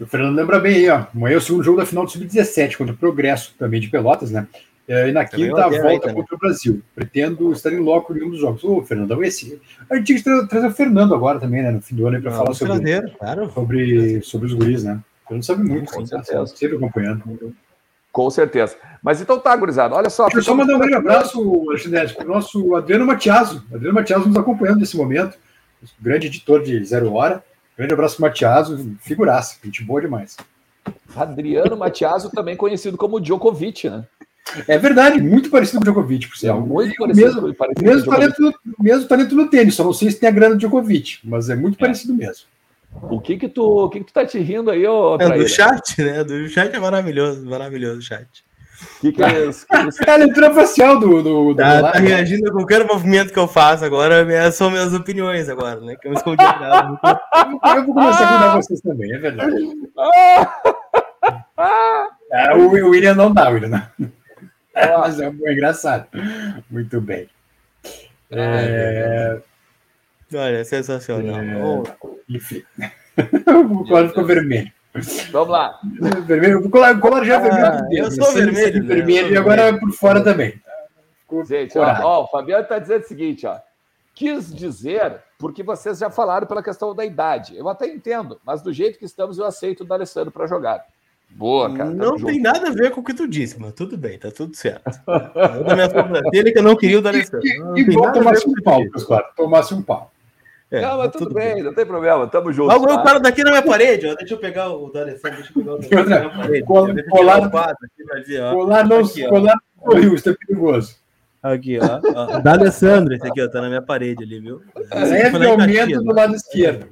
O Fernando lembra bem aí, ó. Amanhã é o segundo jogo da final do Sub-17 contra o Progresso, também de Pelotas, né? É, E na quinta, a aí volta também. contra o Brasil. Pretendo estar em loco em um dos jogos. Ô, Fernandão, esse. A gente tinha que tra- trazer o Fernando agora também, né? No fim do ano, para falar Vamos sobre, claro. sobre, sobre os guris, né? O Fernando sabe muito, Com certeza. sempre acompanhando. com certeza. Mas então tá, gurizada, olha só. Deixa eu só mandar um grande abraço, Alexandre, para o nosso Adriano Matiaso. Adriano Matiaso nos acompanhando nesse momento. Grande editor de Zero Hora. Grande abraço Matiaso, figuraça, gente boa demais. Adriano Matiaso, também conhecido como Djokovic, né? É verdade, muito parecido com o Djokovic, por É sinal. muito E o parecido, mesmo, parecido mesmo, com o Djokovic. talento, mesmo talento no tênis, só não sei se tem a grana do Djokovic, mas é muito parecido mesmo. O que que tu, o que que tu tá te rindo aí, ô É, do chat, né? Do chat é maravilhoso, maravilhoso o chat. Que que é isso? Que isso? É a leitura facial do, do, do Tá, tá né? reagindo a qualquer movimento que eu faço agora, minhas- são minhas opiniões agora, né? Que eu escondi dela. Eu vou começar a cuidar vocês também, é verdade. Ah! É, o, o William não dá, William não. Ó, Mas é, é engraçado. Muito bem. É, Olha, é sensacional. É. Enfim. o colar ficou vermelho. Vamos lá. vermelho. O colar, o colar já é vermelho. Ah, por dentro, eu sou sempre- vermelho, né? vermelho Eu e agora vermelho. por fora também. Ficou Gente, ó, ó, o Fabiano está dizendo o seguinte, ó. Quis dizer, porque vocês já falaram pela questão da idade. Eu até entendo, mas do jeito que estamos, eu aceito o D'Alessandro para jogar. Boa, cara. não junto. tem nada a ver com o que tu disse, mas tudo bem, tá tudo certo. Eu da minha sobrancelha que eu não queria o D'Alessandro. Não E tem bom tomasse um pau. Tomasse um pau. É, não, mas tá tudo bem, não tem problema. Tamo junto. Logo eu tá? paro daqui na minha parede, ó. Deixa eu pegar o D'Alessandro, deixa eu pegar o na minha parede. Colar- eu não, colar não sorriu, isso é perigoso. Aqui, ó. ó. D'Alessandro, esse aqui, ó, tá na minha parede ali, viu? Leve em aumento Caxias, do né? lado esquerdo.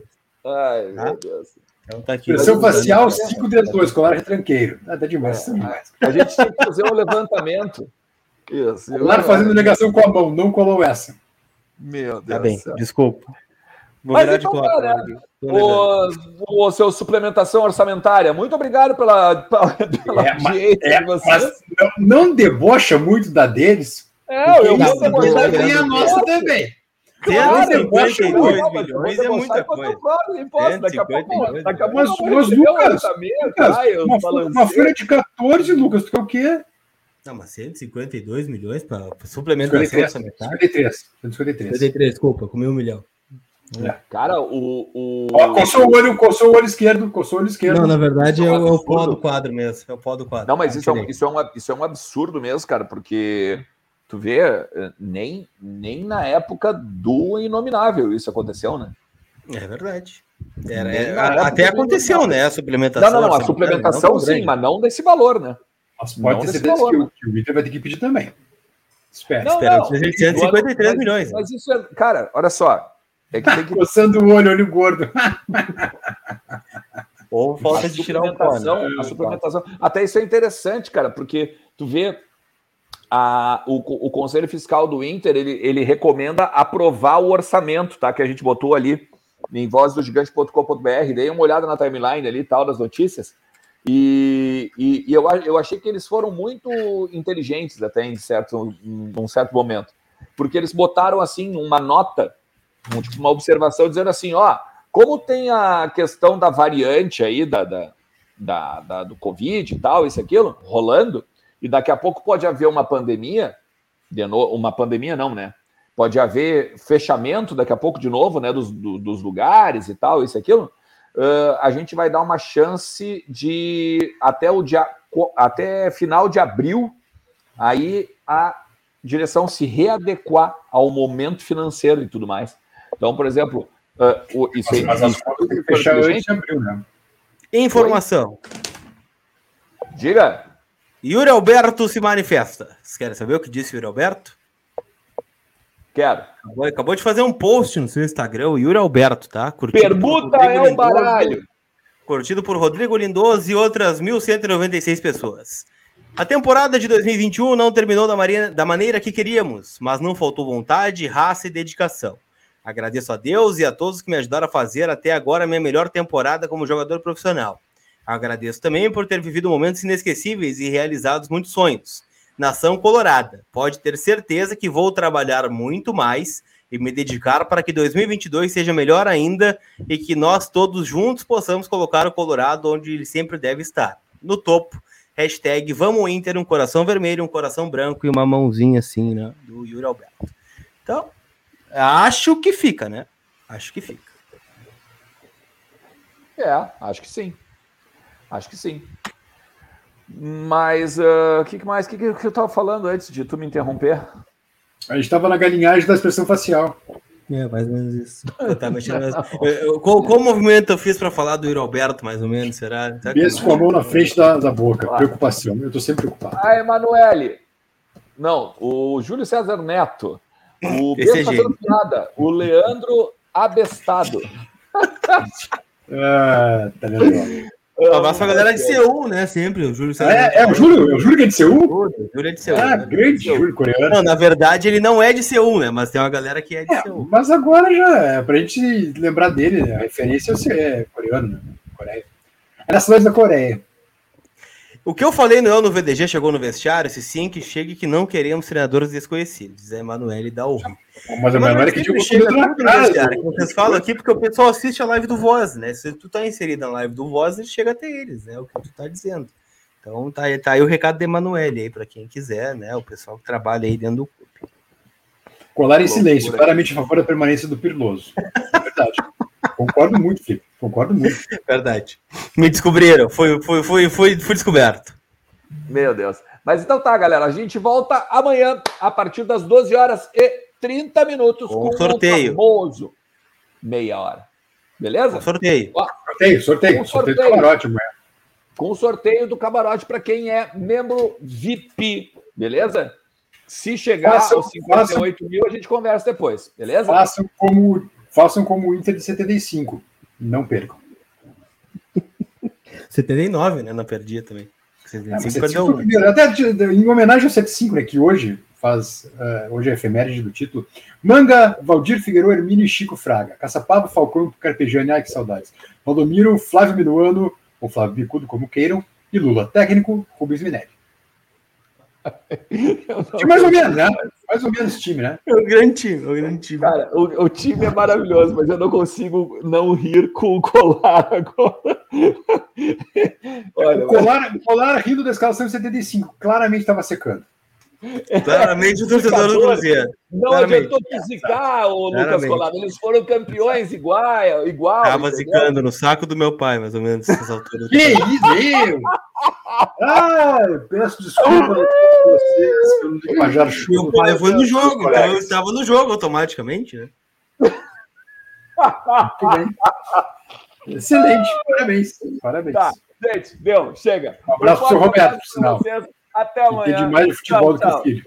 Ai, meu Ah. Deus. Então tá aqui. Pressão facial 5D2, colar retranqueiro. Ah, tá demais, tá demais. A gente tem que fazer um levantamento. Isso. Colar fazendo negação com a mão, não colou essa. Meu Deus Tá bem, do céu. desculpa. Vou Mas virar de então, costas. cara. O, o seu suplementação orçamentária. Muito obrigado pela, pela, pela É, audiência É, de vocês. mas não, não debocha muito da deles. É, eu vou debochar vai né? ganhar a do nossa também. Claro, 152 eu vou debochar, milhões é muita coisa. quando eu cobro o imposto. Daqui a pouco, 152 daqui a pouco Mas- eu vou mas, receber um Lucas, orçamento. Lucas, Ai, eu uma, uma folha de 14, Lucas, tu quer o quê? Não, mas 152 milhões para suplementação 53. orçamentária? 53. 153. 53, desculpa, comi um milhão. Cara, o. o... Ó, coçou o olho, coçou o olho esquerdo, coçou o olho esquerdo. Não, na verdade é é um o, é o pó do quadro mesmo. É o pó do quadro. Não, mas Ah, isso é, um, isso, é um, isso é um absurdo mesmo, cara, porque tu vê, eh, nem, nem na época do Inominável isso aconteceu, né? É verdade. Era- Nem é, até aconteceu, né? A suplementação. Não, não, não, a suplementação não sim, mas não desse valor, né? Mas pode Não ter desse certeza valor, que, né? o, que o Inter vai ter que pedir também. Espera. Não, Espera, não. 153 Mas- milhões. né? Mas isso é. Cara, olha só. É que tem que. Coçando o olho, olho gordo. Ou falta a de tirar o pó. né? suplementação, a suplementação. Até isso é interessante, cara, porque tu vê a, o, o Conselho Fiscal do Inter, ele, ele recomenda aprovar o orçamento, tá? Que a gente botou ali em vozdogigante.com.br. Dei uma olhada na timeline ali e tal, das notícias. E, e, e eu, eu achei que eles foram muito inteligentes até em certo, em um certo momento. Porque eles botaram assim uma nota, um, uma observação dizendo assim, ó, como tem a questão da variante aí da, da, da- da- do Covid e tal, isso aquilo, rolando, e daqui a pouco pode haver uma pandemia, de uma pandemia não, né? Pode haver fechamento daqui a pouco de novo, né, dos, do- dos lugares e tal, isso aquilo. ãh, a gente vai dar uma chance de até o dia até final de abril aí a direção se readequar ao momento financeiro e tudo mais. Então, por exemplo, ãh, o- isso, aí- Mas as isso- contas tem que fechar gente, antes de abril, né? Informação. Diga. Yuri Alberto se manifesta. Vocês querem saber o que disse Yuri Alberto? Quero. Acabou, acabou de fazer um post no seu Instagram, o Yuri Alberto, tá? Curtido Rodrigo é o Lindoso, baralho. Curtido por Rodrigo Lindoso e outras 1.196 pessoas. A temporada de 2021 não terminou da maneira que queríamos, mas não faltou vontade, raça e dedicação. Agradeço a Deus e a todos que me ajudaram a fazer até agora a minha melhor temporada como jogador profissional. Agradeço também por ter vivido momentos inesquecíveis e realizados muitos sonhos. Nação Colorada, pode ter certeza que vou trabalhar muito mais e me dedicar para que 2022 seja melhor ainda e que nós todos juntos possamos colocar o Colorado onde ele sempre deve estar, no topo. Hashtag Vamos Inter, um coração vermelho, um coração branco e uma mãozinha assim, né? Do Yuri Alberto. Então, acho que fica, né? Acho que fica. É, acho que sim. Acho que sim. Mas o que, que mais? O que, que eu tava falando antes de tu me interromper? A gente estava na galinhagem da expressão facial. É, mais ou menos isso. Eu tava mesmo. Eu- eu- qual, qual movimento eu fiz para falar do Yuri Alberto, mais ou menos? Será? Será que- Mesmo com a mão na frente da, da boca. Preocupação. Eu estou sempre preocupado. Ah, Emanuele. Não, o Júlio César Neto. O Esse é fazendo piada. O Leandro Abestado. Ah, tá vendo? Um abraço pra galera de Seul, né? Sempre, o Júlio. É, é o Júlio? É o Júlio que é de Seul? Júlio é de Seul. Ah, né? grande Júlio coreano. Não, na verdade, ele não é de Seul, né? Mas tem uma galera que é de É, Seul. mas agora já, é pra gente lembrar dele, né? a referência é coreano, né? Coreia. É na cidade da Coreia. O que eu falei no Eu no VDG chegou no vestiário, se sim, que chegue que não queremos treinadores desconhecidos. Zé Emanuele da Urri. Mas a é que tinha chega tudo no vestiário, que vocês falam aqui porque o pessoal assiste a live do Voz, né? Se tu tá inserido na live do Voz, ele chega até eles, né? É o que tu tá dizendo. Então tá, aí- tá aí o recado da Emanuele aí, pra quem quiser, né? O pessoal que trabalha aí dentro do clube. Colar em silêncio, claramente a favor da permanência do Pirloso. É verdade. Concordo muito, Felipe. Concordo muito. Verdade. Me descobriram, foi, foi, foi, foi, foi descoberto. Meu Deus. Mas então tá, galera. A gente volta amanhã a partir das 12 horas e 30 minutos Com com, sorteio. o famoso meia hora. Beleza? Um sorteio. Sorteio, sorteio. Um Sorteio do sorteio. camarote amanhã. Com o sorteio do camarote para quem é membro VIP. Beleza? Se chegar Façam- aos 58 mil, a gente conversa depois. Beleza? Façam como, façam como o Inter de 75. Não percam. 79, né? Não perdia também. Ah, mas 75 75 perdeu foi o um. primeiro. Até de- em homenagem ao 75, né, que hoje faz eh, hoje é a efeméride do título. Manga, Valdir Figueiredo, Hermínio e Chico Fraga. Caçapava, Falcão, Carpegiani, ai que saudades. Valdomiro, Flávio Minuano, ou Flávio Bicudo, como queiram, e Lula. Técnico, Rubens Minelli. Time mais ou menos, né? Mais ou menos time, né? É um grande time, é um grande time. Cara, o, o time é maravilhoso, mas eu não consigo não rir com o colar agora. Olha, O Colar, o Colar rindo da escalação de 75, claramente estava secando. Claramente o torcedor do Cruzeiro. não claramente. adiantou fisicar o Lucas Claramente. Colar. Eles foram campeões igual, igual. Tava entendeu? zicando no saco do meu pai, mais ou menos, nessas alturas. Que isso, eu? Ah, eu peço desculpa a vocês pelo linguajar chulo. Meu pai foi no jogo, então eu estava no jogo automaticamente, né? Muito bem. Excelente, parabéns. Parabéns. Tá, gente, deu, chega. Um abraço pro seu Roberto, por sinal. vocês. Até amanhã. Entende mais de futebol Tchau, do que o filho.